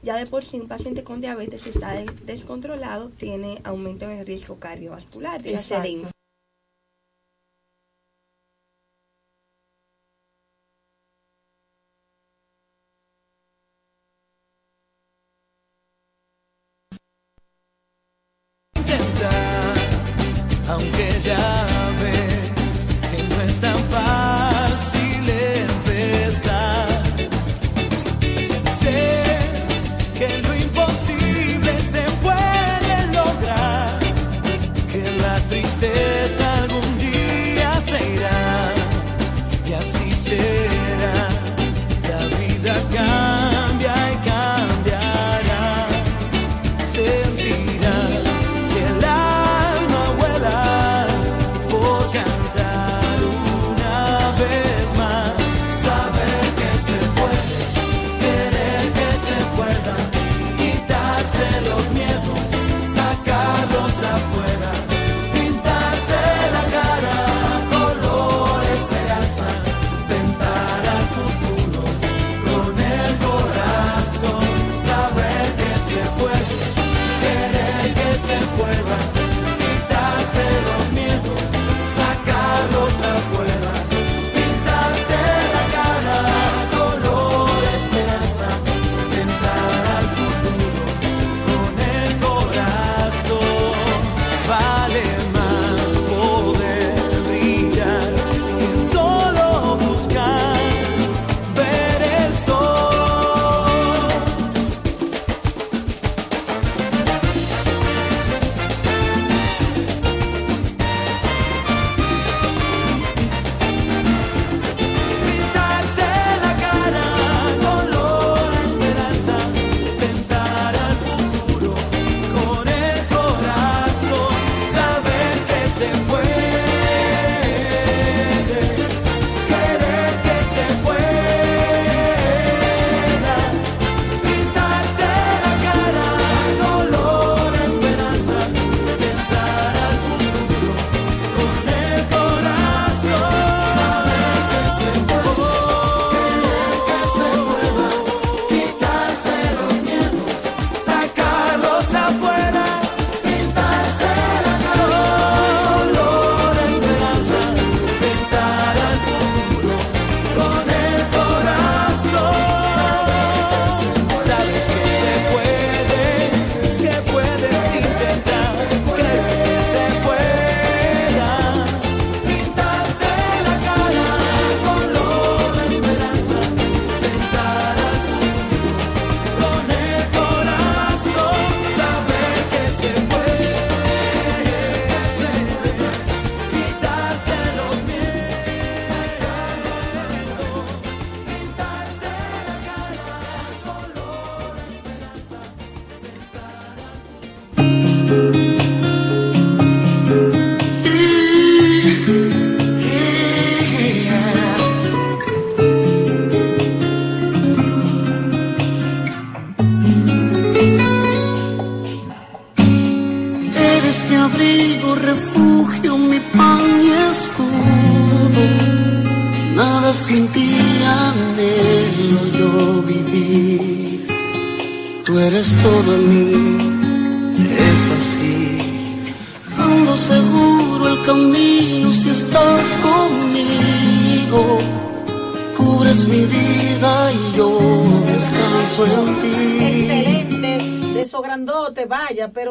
ya de por sí un paciente con diabetes, si está de- descontrolado, tiene aumento en el riesgo cardiovascular, ya sea de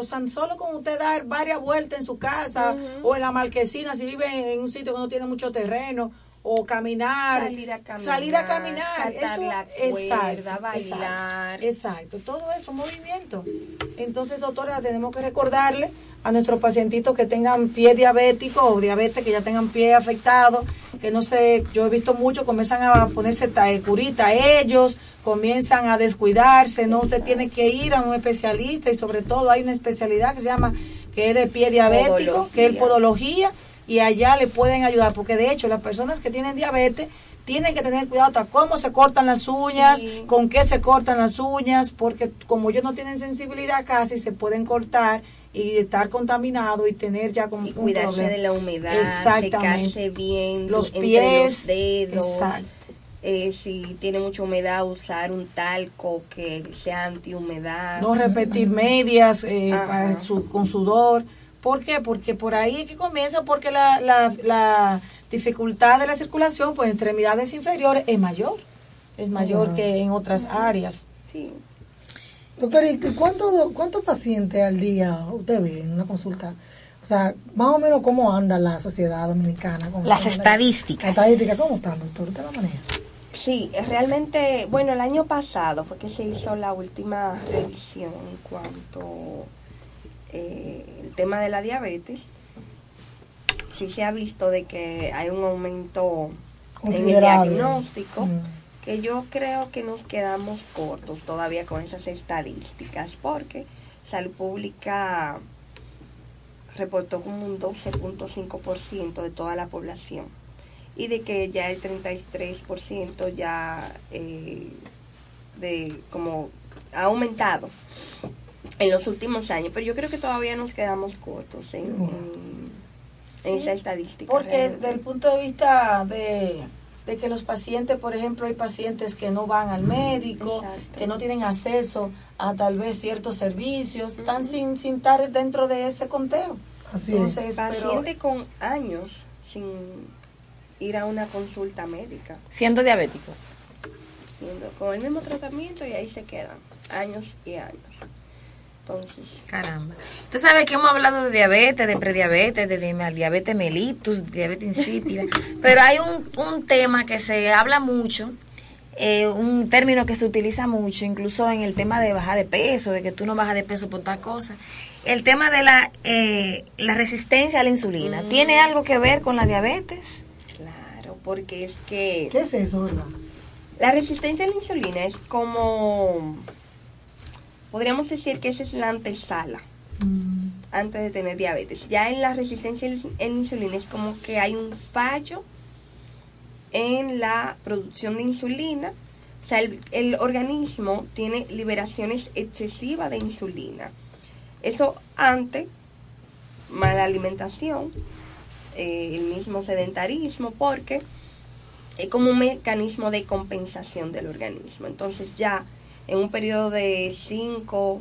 tan solo con usted dar varias vueltas en su casa o en la marquesina, si vive en un sitio que no tiene mucho terreno, o caminar, Salir a caminar, salir a caminar, saltar la cuerda, bailar. Exacto, exacto, todo eso, movimiento. Entonces, doctora, tenemos que recordarle a nuestros pacientitos que tengan pie diabético o diabetes, que ya tengan pie afectado, que no sé, yo he visto mucho, comienzan a ponerse eh, curita ellos, comienzan a descuidarse, no, usted tiene que ir a un especialista y sobre todo hay una especialidad que se llama, que es de pie diabético, que es Podología. podología, y allá le pueden ayudar, porque de hecho las personas que tienen diabetes tienen que tener cuidado hasta cómo se cortan las uñas, con qué se cortan las uñas, porque como ellos no tienen sensibilidad casi, se pueden cortar y estar contaminado y tener ya como un Cuidarse problema. de la humedad, Exactamente. secarse bien Los entre pies, los dedos. exacto. Eh, si tiene mucha humedad, usar un talco que sea antihumedad. no repetir medias eh, para su- con sudor. ¿Por qué? Porque por ahí es que comienza, porque la, la, la dificultad de la circulación, pues en extremidades inferiores es mayor, es mayor que en otras áreas. Sí. Doctor, ¿y cuántos cuántos pacientes al día usted ve en una consulta? O sea, más o menos cómo anda la sociedad dominicana. ¿Cómo Las estadísticas. Las estadísticas, ¿cómo están, doctor? ¿Usted la maneja? Sí, realmente, bueno, el año pasado fue que se hizo la última revisión en cuanto eh, el tema de la diabetes. Sí se ha visto de que hay un aumento en el diagnóstico, Mm. Que yo creo que nos quedamos cortos todavía con esas estadísticas, porque Salud Pública reportó como un 12.5% de toda la población y de que ya el 33% ya eh, de como ha aumentado en los últimos años, pero yo creo que todavía nos quedamos cortos en, en- en Sí, esa estadística. Porque realmente. desde el punto de vista de, de que los pacientes, por ejemplo, hay pacientes que no van al médico, que no tienen acceso a tal vez ciertos servicios, están sin, sin estar dentro de ese conteo. Así Entonces, es. pero- Paciente con años sin ir a una consulta médica, Siendo diabéticos. siendo con el mismo tratamiento y ahí se quedan años y años. Entonces, Caramba. Usted sabe que hemos hablado de diabetes, de prediabetes, de di- diabetes mellitus, diabetes insípida, *laughs* pero hay un, un tema que se habla mucho, eh, un término que se utiliza mucho, incluso en el tema de bajar de peso, de que tú no bajas de peso por tal cosa. El tema de la, eh, la resistencia a la insulina, Mm. ¿tiene algo que ver con la diabetes? claro, porque es que... ¿Qué es eso, verdad? La resistencia a la insulina es como, podríamos decir que esa es la antesala antes de tener diabetes. Ya en la resistencia la insulina es como que hay un fallo en la producción de insulina. O sea, el, el organismo tiene liberaciones excesivas de insulina. Eso ante mala alimentación, eh, el mismo sedentarismo, porque es como un mecanismo de compensación del organismo. Entonces ya en un periodo de cinco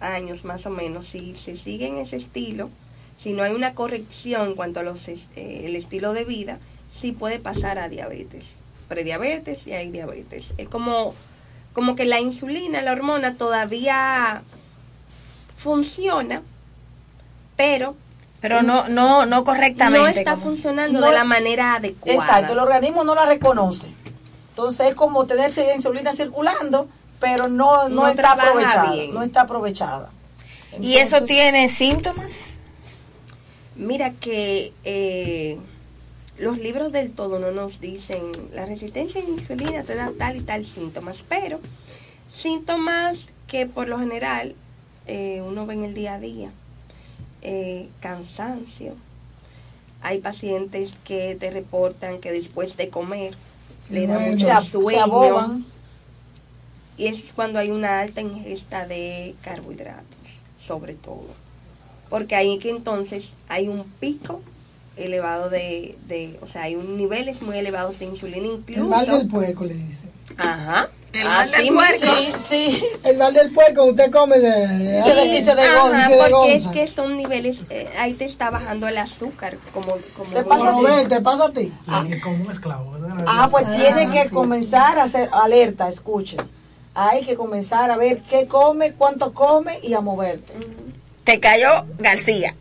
años más o menos, si se sigue en ese estilo, si no hay una corrección en cuanto a los eh, el estilo de vida, sí puede pasar a diabetes, prediabetes y hay diabetes. Es como, como que la insulina, la hormona todavía funciona, pero Pero no, no, no correctamente. no está como- funcionando No- de la manera adecuada. Exacto, el organismo no la reconoce. Entonces es como tener insulina circulando, pero no, no, No está aprovechada. bien. No está aprovechada. ¿Y eso tiene síntomas? Mira que eh, los libros del todo no nos dicen la resistencia a la insulina te da tal y tal síntomas, pero síntomas que por lo general eh, uno ve en el día a día, eh, cansancio. Hay pacientes que te reportan que después de comer Se le da mucho se, ab- se sueño. aboban. Y eso es cuando hay una alta ingesta de carbohidratos, sobre todo. porque ahí que entonces hay un pico elevado de, de, o sea, hay un niveles muy elevados de insulina incluso. El mal del puerco le dice. Ajá. El mal del puerco. mismo. Sí, El mal del puerco, usted come de... Y se de- se Ajá, degonza. se porque es que son niveles, eh, ahí te está bajando el azúcar, como, como ¿Te pasa a ti? ¿te pasa a ti? como un esclavo. Ah, pues Ah, tiene que pues. comenzar a hacer alerta, escuchen. Hay que comenzar a ver qué come, cuánto come y a moverte. Te cayó García.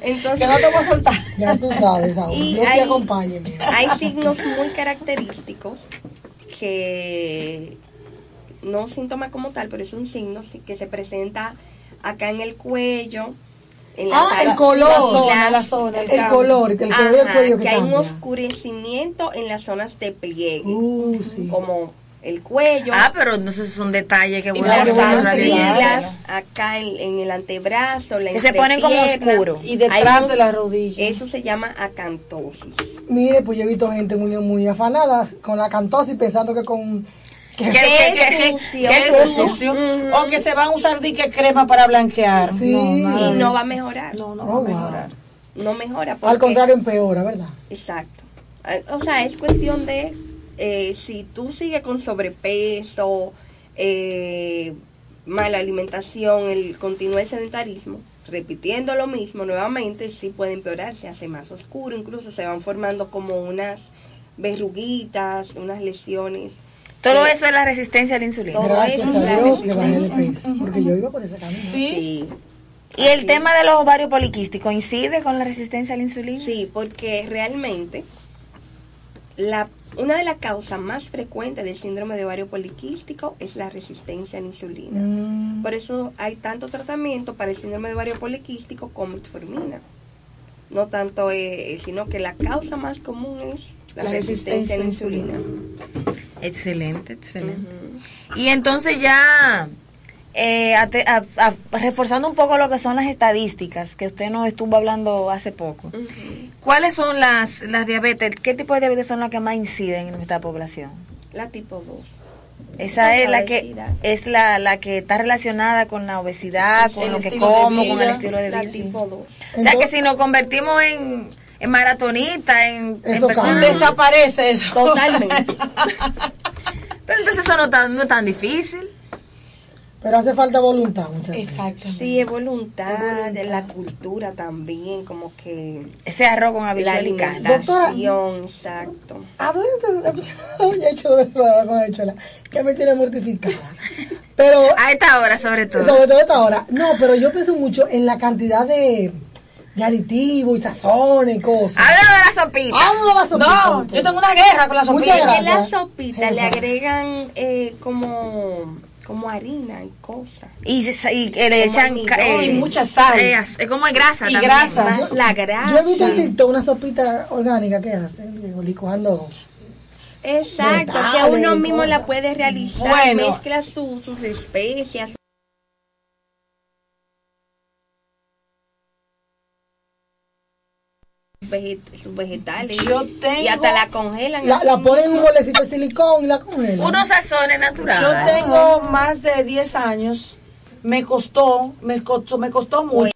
Entonces, Que no te voy a soltar. Ya tú sabes, Saúl. Y Dios te hay- acompañe, mira. hay signos muy característicos que no síntoma como tal, pero es un signo que se presenta acá en el cuello. En la Ah, el color. La zona, la zona, el El color, el color del cuello que que hay un oscurecimiento en las zonas de pliegue, Uh, sí. como el cuello, Ah, pero entonces es un detalle que en bueno. las saberlo. acá en, en el antebrazo, la Que se ponen como oscuro. Y detrás unos- de la rodilla. Eso se llama acantosis. Mire, pues yo he visto gente muy, muy afanada con la cantosis pensando que con... que- ¿Qué, qué, qué, qué, sucio. qué Eso es sucio? O que se van a usar dique crema para blanquear. Sí. No, nada Y no va a mejorar. No, no Oh, va a wow. mejorar. No mejora. Al contrario, empeora, ¿verdad? Exacto. Eh, O sea, es cuestión de eh, si tú sigues con sobrepeso, eh, mala alimentación, el continuo sedentarismo, repitiendo lo mismo nuevamente, sí puede empeorar, se hace más oscuro, incluso se van formando como unas verruguitas, unas lesiones. Todo Eh, eso es la resistencia a la insulina. Todo Gracias eso a es la Dios que bajé de resistencia. peso. Porque yo iba por ese camino. Sí. ¿Y el tema de los ovarios poliquísticos coincide con la resistencia a la insulina? Sí, porque realmente la, una de las causas más frecuentes del síndrome de ovario poliquístico es la resistencia a la insulina. Mm, Por eso hay tanto tratamiento para el síndrome de ovario poliquístico como metformina. No tanto, eh, sino que la causa más común es la, La resistencia a la resistencia a la insulina. Excelente, excelente. Y entonces ya, eh, a- a- reforzando un poco lo que son las estadísticas que usted nos estuvo hablando hace poco, ¿cuáles son las, las diabetes? ¿Qué tipo de diabetes son las que más inciden en nuestra población? La tipo 2. Esa La es la que es la, la que está relacionada con la obesidad, con El lo que estilo de como, con el vida, estilo de La vida. tipo 2. O sea que si nos convertimos en, en maratonistas, en, en Eso personas... cambia. Desaparece eso. Totalmente. *laughs* Pero entonces eso no, tan, no es tan difícil. Pero hace falta voluntad, muchas veces. Exactamente. Sí, es voluntad, de la cultura también, como que Ese arroz con la habichuela y alimentación, exacto. Hablando de ya he hecho dos veces para con habichuela, que me tiene mortificada. Pero, *laughs* A esta hora, sobre todo. sobre todo a esta hora, no, pero yo pienso mucho en la cantidad de, de aditivos y sazones y cosas. Háblame de la sopita. Háblame de la sopita. No, yo tengo una guerra con la sopita. En la sopita le agregan eh, como, como harina y cosas. Y, se- y que le Como echan eh, Y mucha sal. eh, Es como es grasa Y también. grasa. La grasa. Yo he visto en TikTok una sopita orgánica que hacen, digo, licuando. Exacto, que Metales, uno mismo la puede realizar, Bueno. mezcla su- sus especias. Veget- sus vegetales Yo tengo- y hasta la congelan La, la ponen en un mismo. molecito de silicón y la congelan. Unos sazones naturales. Yo tengo más de 10 años. Me costó, me costó, me costó mucho.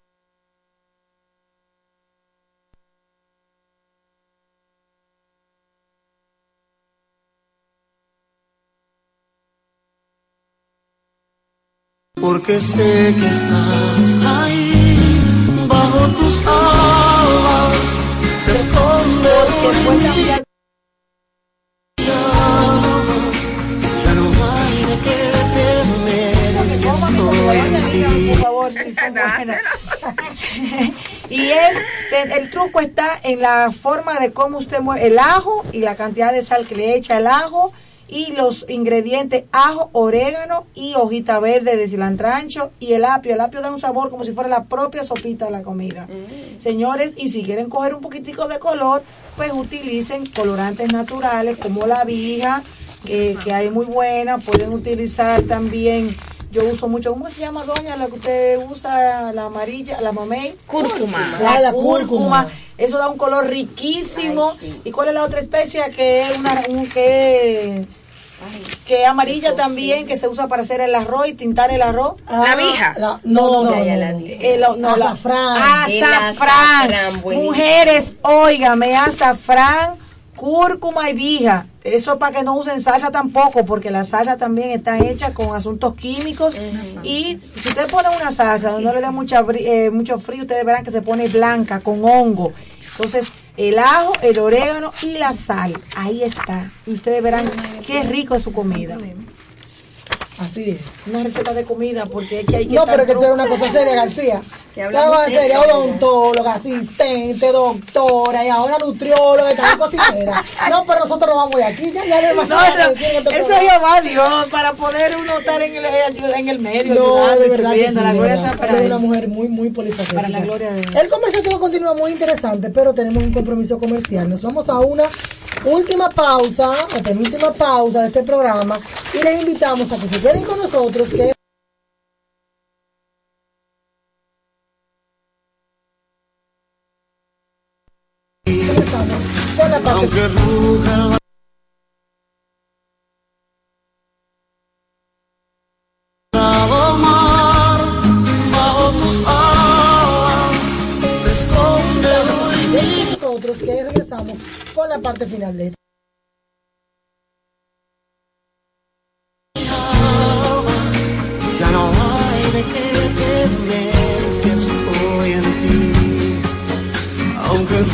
Porque sé que estás ahí, bajo tus alas, por favor, *laughs* y es, el truco está en la forma de cómo usted mueve el ajo y la cantidad de sal que le echa el ajo y los ingredientes ajo, orégano y hojita verde de cilantrancho y el apio. El apio da un sabor como si fuera la propia sopita de la comida. Señores, y si quieren coger un poquitico de color, pues utilicen colorantes naturales como la vija, eh, que hay muy buena. Pueden utilizar también, yo uso mucho, ¿cómo se llama, doña? La que usted usa, la amarilla, la mamey. Cúrcuma. Ah, la cúrcuma. Eso da un color riquísimo. Ay, sí. ¿Y cuál es la otra especia que es una un que que amarilla también, que se usa para hacer el arroz y tintar el arroz. Ah, la- no, no, no, la. Eh, lo- no, la- Azafrán. Azafrán. Azafrán. Mujeres, óigame, azafrán, cúrcuma y vija. Eso es para que no usen salsa tampoco, porque la salsa también está hecha con asuntos químicos. Y si usted pone una salsa donde no le da mucha, eh, mucho frío, ustedes verán que se pone blanca, con hongo. Entonces, el ajo, el orégano y la sal. Ahí está. Y ustedes verán qué rico es su comida. Así es. Una receta de comida, porque es que hay que No, estar pero es que tú eres una cosa seria, García. Que Una hablamos cosa de seria, odontóloga, asistente, doctora y ahora nutrióloga y también cocinera. No, pero nosotros nos vamos de aquí, ya, ya no hay más No, que eso, es Dios para poder uno estar en el, en el medio, No, ayudando de verdad que sí, la gloria verdad. sea para él. una mujer muy, muy polifacética. Para la gloria de Dios. El conversatorio continúa muy interesante, pero tenemos un compromiso comercial. Nos vamos a una última pausa, la penúltima pausa de este programa, y les invitamos a que se queden con nosotros, que con la parte Aunque ruja que regresamos con la parte final de qué si estoy en ti. Aunque el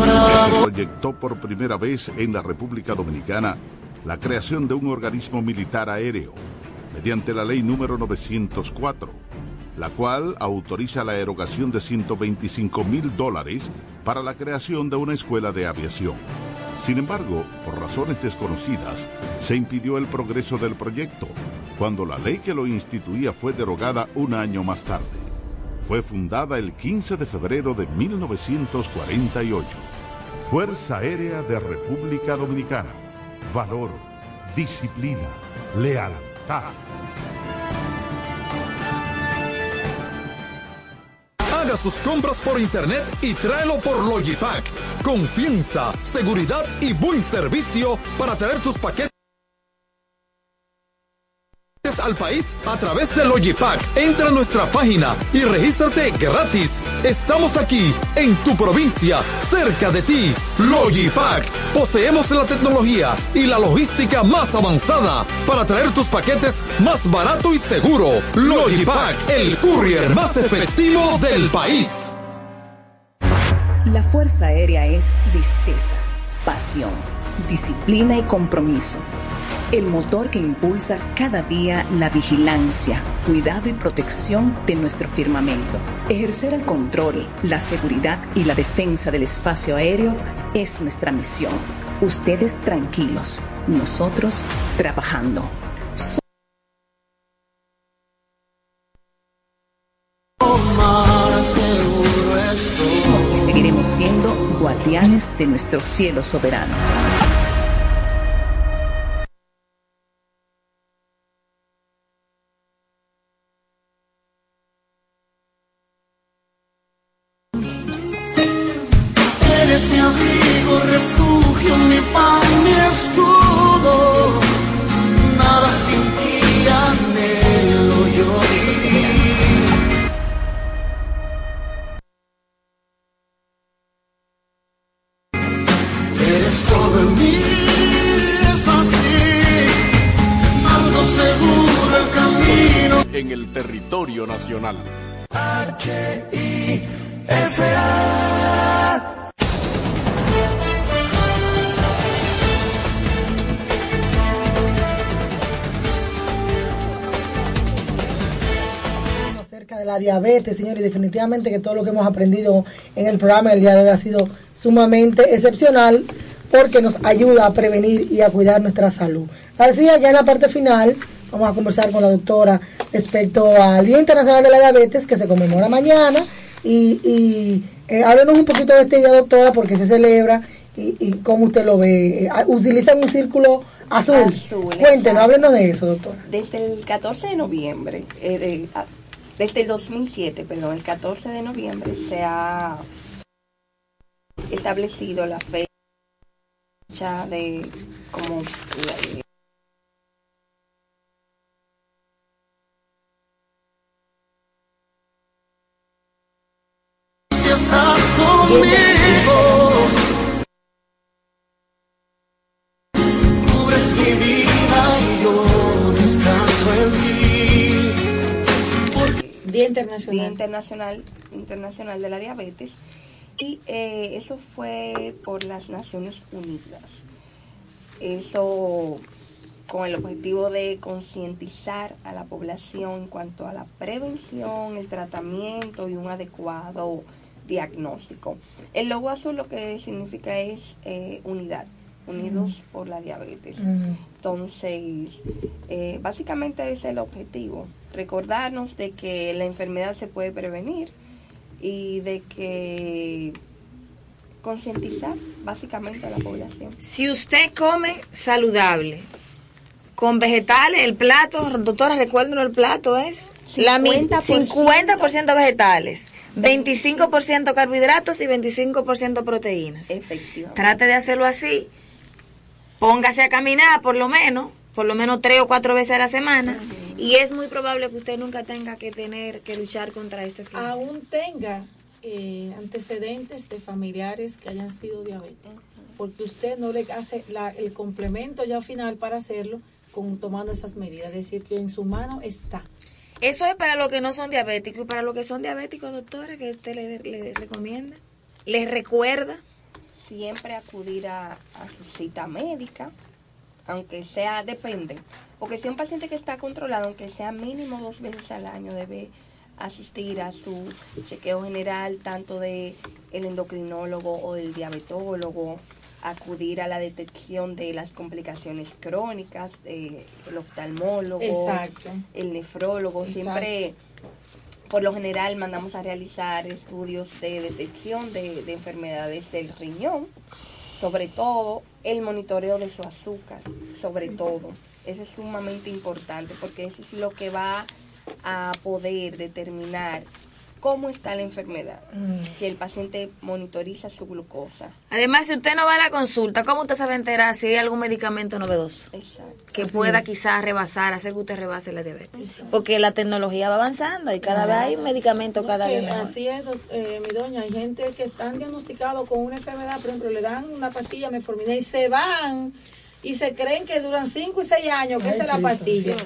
bravo. proyectó por primera vez en la República Dominicana la creación de un organismo militar aéreo, mediante la ley número 904, la cual autoriza la erogación de 125 mil dólares para la creación de una escuela de aviación. Sin embargo, por razones desconocidas, se impidió el progreso del proyecto, cuando la ley que lo instituía fue derogada un año más tarde. Fue fundada el 15 de febrero de 1948. Fuerza Aérea de República Dominicana. Valor, disciplina, lealtad. Haga sus compras por internet y tráelo por Logipack. Confianza, seguridad y buen servicio para traer tus paquetes al país a través de Logipack. Entra a nuestra página y regístrate gratis. Estamos aquí, en tu provincia, cerca de ti. Logipack. Poseemos la tecnología y la logística más avanzada para traer tus paquetes más barato y seguro. Logipack, el courier más efectivo del país. La Fuerza Aérea es destreza, pasión, disciplina y compromiso. El motor que impulsa cada día la vigilancia, cuidado y protección de nuestro firmamento. Ejercer el control, la seguridad y la defensa del espacio aéreo es nuestra misión. Ustedes tranquilos, nosotros trabajando. Seguiremos siendo guardianes de nuestro cielo soberano. Diabetes, señores, y definitivamente que todo lo que hemos aprendido en el programa del día de hoy ha sido sumamente excepcional porque nos ayuda a prevenir y a cuidar nuestra salud. García, ya en la parte final vamos a conversar con la doctora respecto al Día Internacional de la Diabetes que se conmemora mañana y, y eh, háblenos un poquito de este día, doctora, porque se celebra y, y cómo usted lo ve. Eh, utilizan un círculo azul. Azul, Cuéntenos, háblenos de eso, doctora. Desde el 14 de noviembre, eh, de- desde el 2007, perdón, el 14 de noviembre se ha establecido la fecha de como la, conmigo. Cubres mi vida. Día Internacional. Día Internacional, Internacional de la Diabetes. Y eh, eso fue por las Naciones Unidas. Eso con el objetivo de concientizar a la población en cuanto a la prevención, el tratamiento y un adecuado diagnóstico. El logo azul lo que significa es eh, unidad, unidos por la diabetes. Entonces, eh, básicamente ese es el objetivo, recordarnos de que la enfermedad se puede prevenir y de que concientizar básicamente a la población. Si usted come saludable, con vegetales, el plato, doctora, recuérdenlo, el plato es la mi- 50%. 50% vegetales, 25% carbohidratos y 25% proteínas. Efectivamente. Trate de hacerlo así. Póngase a caminar por lo menos, por lo menos tres o cuatro veces a la semana. Y es muy probable que usted nunca tenga que tener que luchar contra este flagelo. aún tenga eh, antecedentes de familiares que hayan sido diabéticos, porque usted no le hace la- el complemento ya final para hacerlo con tomando esas medidas, es decir, que en su mano está. Eso es para los que no son diabéticos y para los que son diabéticos, doctora, que usted le, le recomienda. Les recuerda. siempre acudir a, a su cita médica, aunque sea, depende, porque si un paciente que está controlado, aunque sea mínimo dos veces al año, debe asistir a su chequeo general, tanto de el endocrinólogo o del diabetólogo, acudir a la detección de las complicaciones crónicas, eh, el oftalmólogo, Exacto. el nefrólogo, Exacto. siempre por lo general mandamos a realizar estudios de detección de, de enfermedades del riñón, sobre todo el monitoreo de su azúcar, sobre todo. Eso es sumamente importante porque eso es lo que va a poder determinar cómo está la enfermedad, si el paciente monitoriza su glucosa. Además, si usted no va a la consulta, ¿cómo usted se va a enterar si hay algún medicamento novedoso? Exacto. Que Así pueda es. quizás rebasar, hacer que usted rebase la diabetes. Porque la tecnología va avanzando y cada vez hay medicamentos cada vez mejor. Así es, eh, mi doña. Hay gente que están diagnosticados con una enfermedad, por ejemplo, le dan una pastilla metformina y se van y se creen que duran 5 y 6 años, que Ay, esa es la pastilla.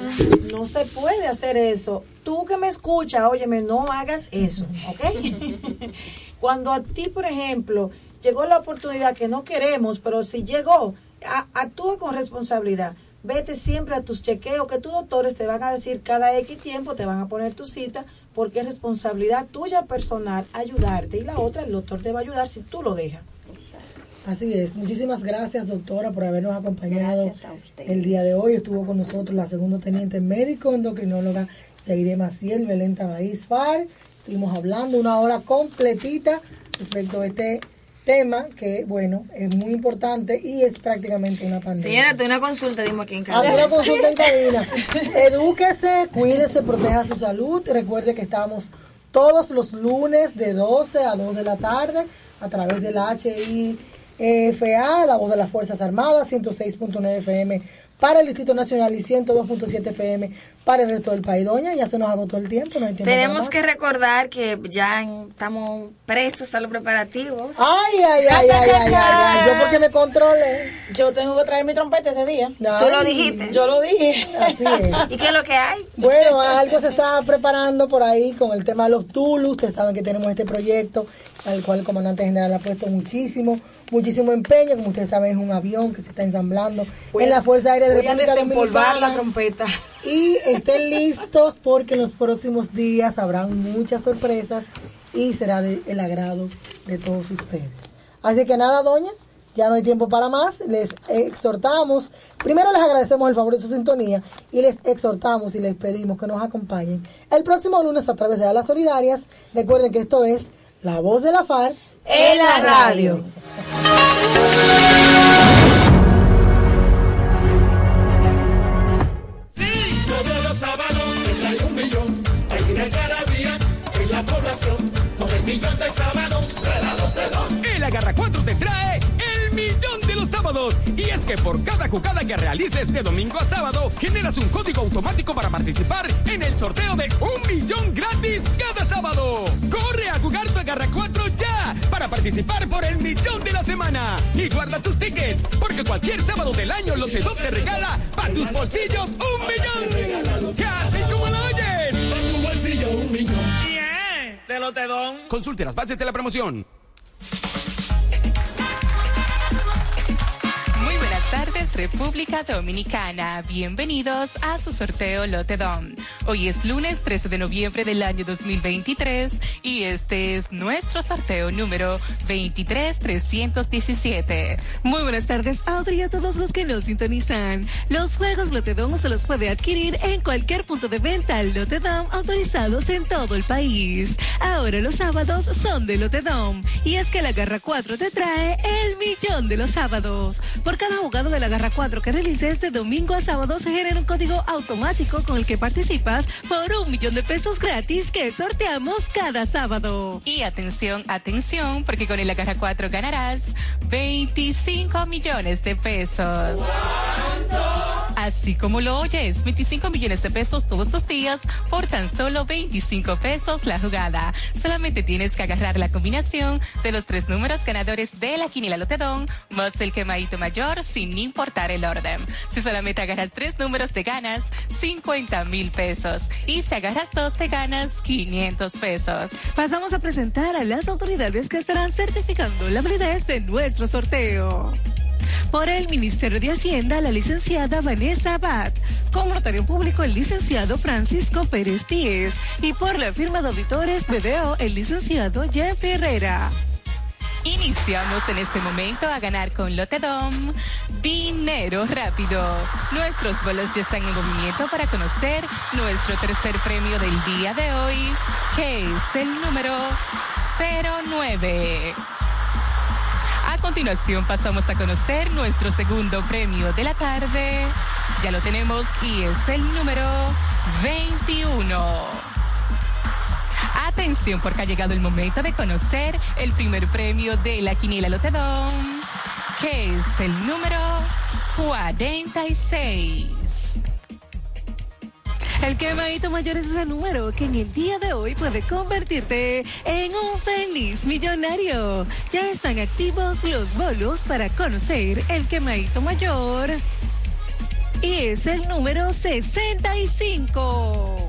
No se puede hacer eso. Tú que me escuchas, óyeme, no hagas eso, ¿ok? *laughs* Cuando a ti, por ejemplo, llegó la oportunidad que no queremos, pero si llegó, a- actúa con responsabilidad. Vete siempre a tus chequeos, que tus doctores te van a decir cada X tiempo, te van a poner tu cita, porque es responsabilidad tuya personal ayudarte. Y la otra, el doctor te va a ayudar si tú lo dejas. Así es. Muchísimas gracias, doctora, por habernos acompañado el día de hoy. Estuvo con nosotros la segundo teniente médico endocrinóloga Yaide Maciel, Belén Tabaiz Far. Estuvimos hablando una hora completita respecto a este tema que, bueno, es muy importante y es prácticamente una pandemia. Señora, tú una consulta, dimos aquí en Haz cabina. una consulta en cabina. *laughs* Edúquese, cuídese, proteja su salud. Recuerde que estamos todos los lunes de 12 a 2 de la tarde a través de la HIFA, la voz de las Fuerzas Armadas, 106.9 FM para el Distrito Nacional y 102.7 FM para el resto del país. Doña, ya se nos agotó el tiempo. No hay tiempo para Tenemos que recordar que ya estamos prestos a los preparativos. Ay, ay, ay, ay, ay, ay, ay. Yo porque me controle. Yo tengo que traer mi trompeta ese día. Tú lo dijiste. Yo lo dije. Así es. *laughs* ¿Y qué es lo que hay? Bueno, algo se está preparando por ahí con el tema de los Tulu. Ustedes saben que tenemos este proyecto al cual el comandante general ha puesto muchísimo, muchísimo empeño. Como ustedes saben, es un avión que se está ensamblando Voy en a- la Fuerza Aérea de voy a República desempolvar Dominicana. la trompeta. *laughs* Y estén listos porque en los próximos días habrán muchas sorpresas y será del agrado de todos ustedes. Así que nada, doña, ya no hay tiempo para más. Les exhortamos, primero les agradecemos el favor de su sintonía y les exhortamos y les pedimos que nos acompañen el próximo lunes a través de Alas Solidarias. Recuerden que esto es La Voz de la FARC En la radio. Es que por cada jugada que realices de domingo a sábado, generas un código automático para participar en el sorteo de un millón gratis cada sábado. Corre a jugar tu Agarra 4 ya para participar por el millón de la semana. Y guarda tus tickets, porque cualquier sábado del año Lotedom te regala para tus bolsillos un millón. Casi como lo oyes. Para tu bolsillo un millón. Bien, de Lotedom. Consulte las bases de la promoción. Buenas tardes, República Dominicana. Bienvenidos a su sorteo Lotedom. Hoy es lunes 13 de noviembre del año 2023 y este es nuestro sorteo número 23317. Muy buenas tardes, Audrey, a todos los que nos sintonizan. Los juegos Lotedom se los puede adquirir en cualquier punto de venta Lotedom autorizados en todo el país. Ahora los sábados son de Lotedom y es que la Garra 4 te trae el millón de los sábados. Por cada jugado de la Garra 4 que realice este domingo a sábado se genera un código automático con el que participas por un millón de pesos gratis que sorteamos cada sábado. Y atención, atención, porque con el Agarra 4 ganarás 25 millones de pesos. Así como lo oyes, 25 millones de pesos todos los días por tan solo 25 pesos la jugada. Solamente tienes que agarrar la combinación de los tres números ganadores de la quiniela Lotedón más el quemadito mayor sin importar el orden. Si solamente agarras tres números te ganas 50 mil pesos y si agarras dos te ganas 500 pesos. Pasamos a presentar a las autoridades que estarán certificando la validez de nuestro sorteo. Por el Ministerio de Hacienda, la licenciada Vanessa Abad. Como notario público, el licenciado Francisco Pérez Díez. Y por la firma de auditores BDO, el licenciado Jeff Herrera. Iniciamos en este momento a ganar con Lotedom dinero rápido. Nuestros bolos ya están en movimiento para conocer nuestro tercer premio del día de hoy, que es el número 09. A continuación pasamos a conocer nuestro segundo premio de la tarde. Ya lo tenemos y es el número 21. Atención porque ha llegado el momento de conocer el primer premio de la Quiniela Lotedón, que es el número 46. El quemadito mayor es ese número que en el día de hoy puede convertirte en un feliz millonario. Ya están activos los bolos para conocer el quemadito mayor. Y es el número 65.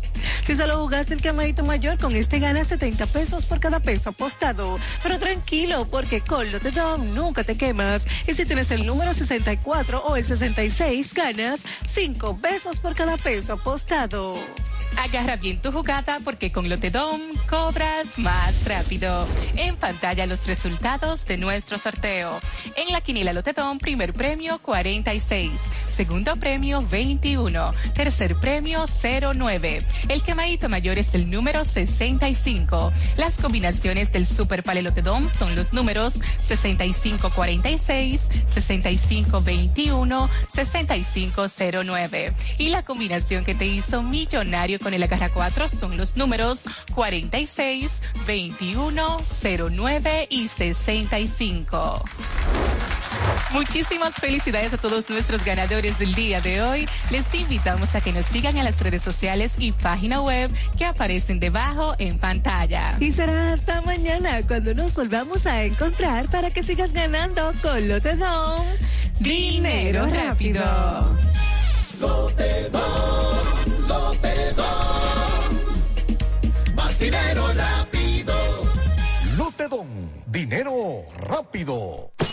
Si solo jugaste el quemadito mayor, con este ganas 70 pesos por cada peso apostado. Pero tranquilo, porque con Lotedom nunca te quemas. Y si tienes el número 64 o el 66, ganas 5 pesos por cada peso apostado. Agarra bien tu jugada porque con Lotedom cobras más rápido. En pantalla los resultados de nuestro sorteo. En la quiniela Lotedom, primer premio 46, segundo premio 21, tercer premio 09. El quemadito mayor es el número 65. Las combinaciones del Super Pale Lotedom son los números 6546, 6521, 6509. Y la combinación que te hizo millonario con el agarra 4 son los números 46, 21, 09 y 65. Muchísimas felicidades a todos nuestros ganadores del día de hoy. Les invitamos a que nos sigan en las redes sociales y página web que aparecen debajo en pantalla. Y será hasta mañana cuando nos volvamos a encontrar para que sigas ganando con Lotedom. Dinero rápido. Lotedom, Lotedom. Más dinero rápido. Lotedom, dinero rápido.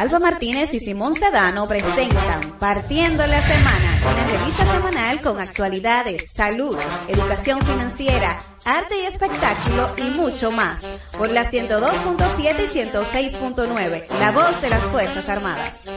Alba Martínez y Simón Sedano presentan Partiendo la Semana una revista semanal con actualidades, salud, educación financiera, arte y espectáculo y mucho más. Por la 102.7 y 106.9, la voz de las Fuerzas Armadas.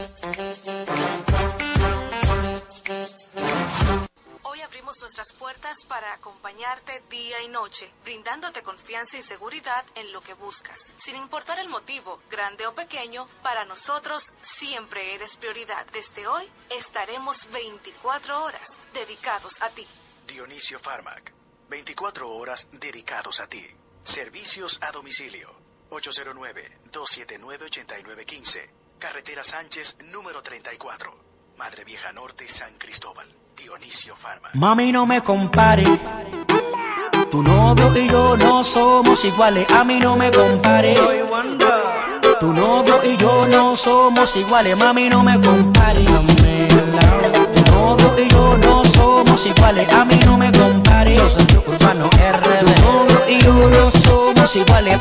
Nuestras puertas para acompañarte día y noche, brindándote confianza y seguridad en lo que buscas. Sin importar el motivo, grande o pequeño, para nosotros siempre eres prioridad. Desde hoy estaremos 24 horas dedicados a ti. Dionisio Farmac. 24 horas dedicados a ti. Servicios a domicilio. 809-279-8915. Carretera Sánchez, número 34. Madre Vieja Norte, San Cristóbal. Dionisio Farmac. Mami, no me compare. Tu novio y yo no somos iguales. A mí no me compare. Tu novio y yo no somos iguales. Mami, no me compare. Tu novio y yo no somos iguales. A mí no me compare. Yo soy urbano RD. Tu novio y yo no somos iguales.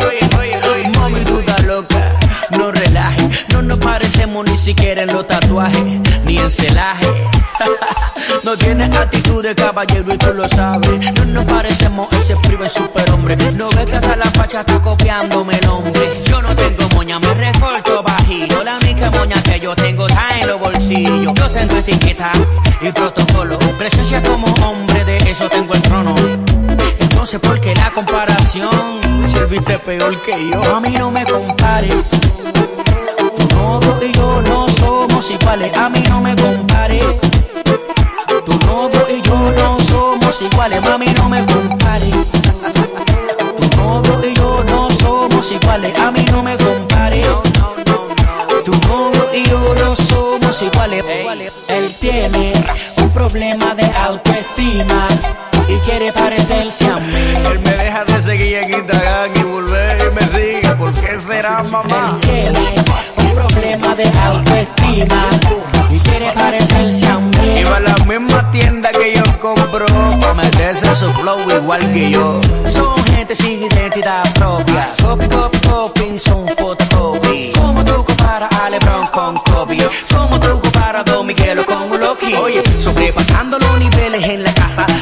Ni siquiera en los tatuajes, ni en celaje. *laughs* no tienes actitud de caballero y tú lo sabes. No nos parecemos, él se priva en superhombre. No ves que hasta la facha está copiándome el hombre. Yo no tengo moña, me recorto bajito. La única moña que yo tengo está en los bolsillos. Yo tengo etiqueta y protocolo. Presencia como hombre, de eso tengo el trono. Entonces, ¿por qué la comparación? Serviste peor que yo. A mí no me compare. Tu novio y yo no somos iguales. A mí no me compare. Tu novio y yo no somos iguales. Mami, no me compare. Tu novio y yo no somos iguales. A mí no me compare. Tu novio y yo no somos iguales. Él tiene un problema de autoestima y quiere parecerse a mí. Él me deja de seguir en Instagram y volver y me sigue. ¿Por qué será mamá? Él tiene de autoestima y quiere parecerse a mí. Iba a la misma tienda que yo compro para meterse su flow igual que yo. Son gente sin identidad propia. Copy, copy, copy, son photocopy. Como tú comparas a LeBron con Kobe. Como tú comparas a Don Miguelo con Loki. Oye, sobrepasando los niveles en la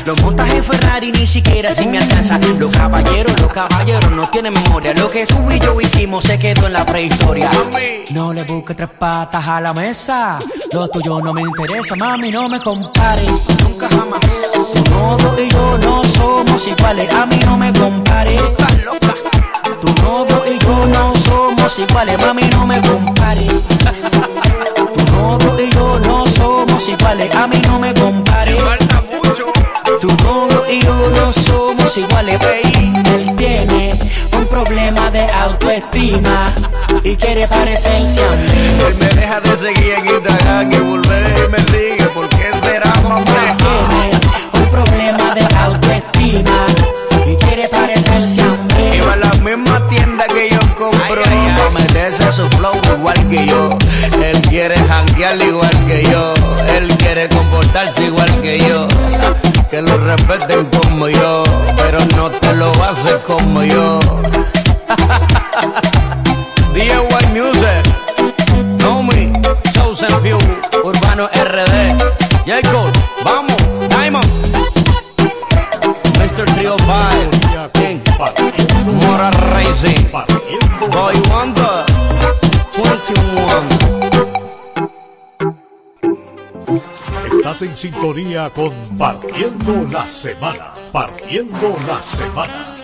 Los montas en Ferrari ni siquiera si me alcanza. Los caballeros, los caballeros no tienen memoria. Lo que tú y yo hicimos se quedó en la prehistoria. No le busques tres patas a la mesa. Lo tuyo no me interesa, mami, no me compare. Nunca jamás. Tu novio y yo no somos iguales. A mí no me compare. Tu novio y yo no somos iguales. Mami, no me compare. Tu novio y yo no somos iguales. A mí no me compare. Tu novio y yo no somos iguales. Él tiene un problema de autoestima y quiere parecerse a mí. Él me deja de seguir en Instagram y volver y me sigue. ¿Por qué será mamá? Tiene un problema de autoestima y quiere parecerse a mí. Iba a la misma tienda que yo compro meterse su flow igual que yo. Él quiere janguear igual que yo. Él quiere comportarse igual que yo. Que lo respeten como yo, pero no te lo hace como yo. *laughs* DIY Music, Tommy, Chosen View, Urbano RD, Jacob, vamos, Diamond, Mr. Trio 5, King, Mora Racing, Boy Wonder, Estás en sintonía con Partiendo la Semana. Partiendo la Semana.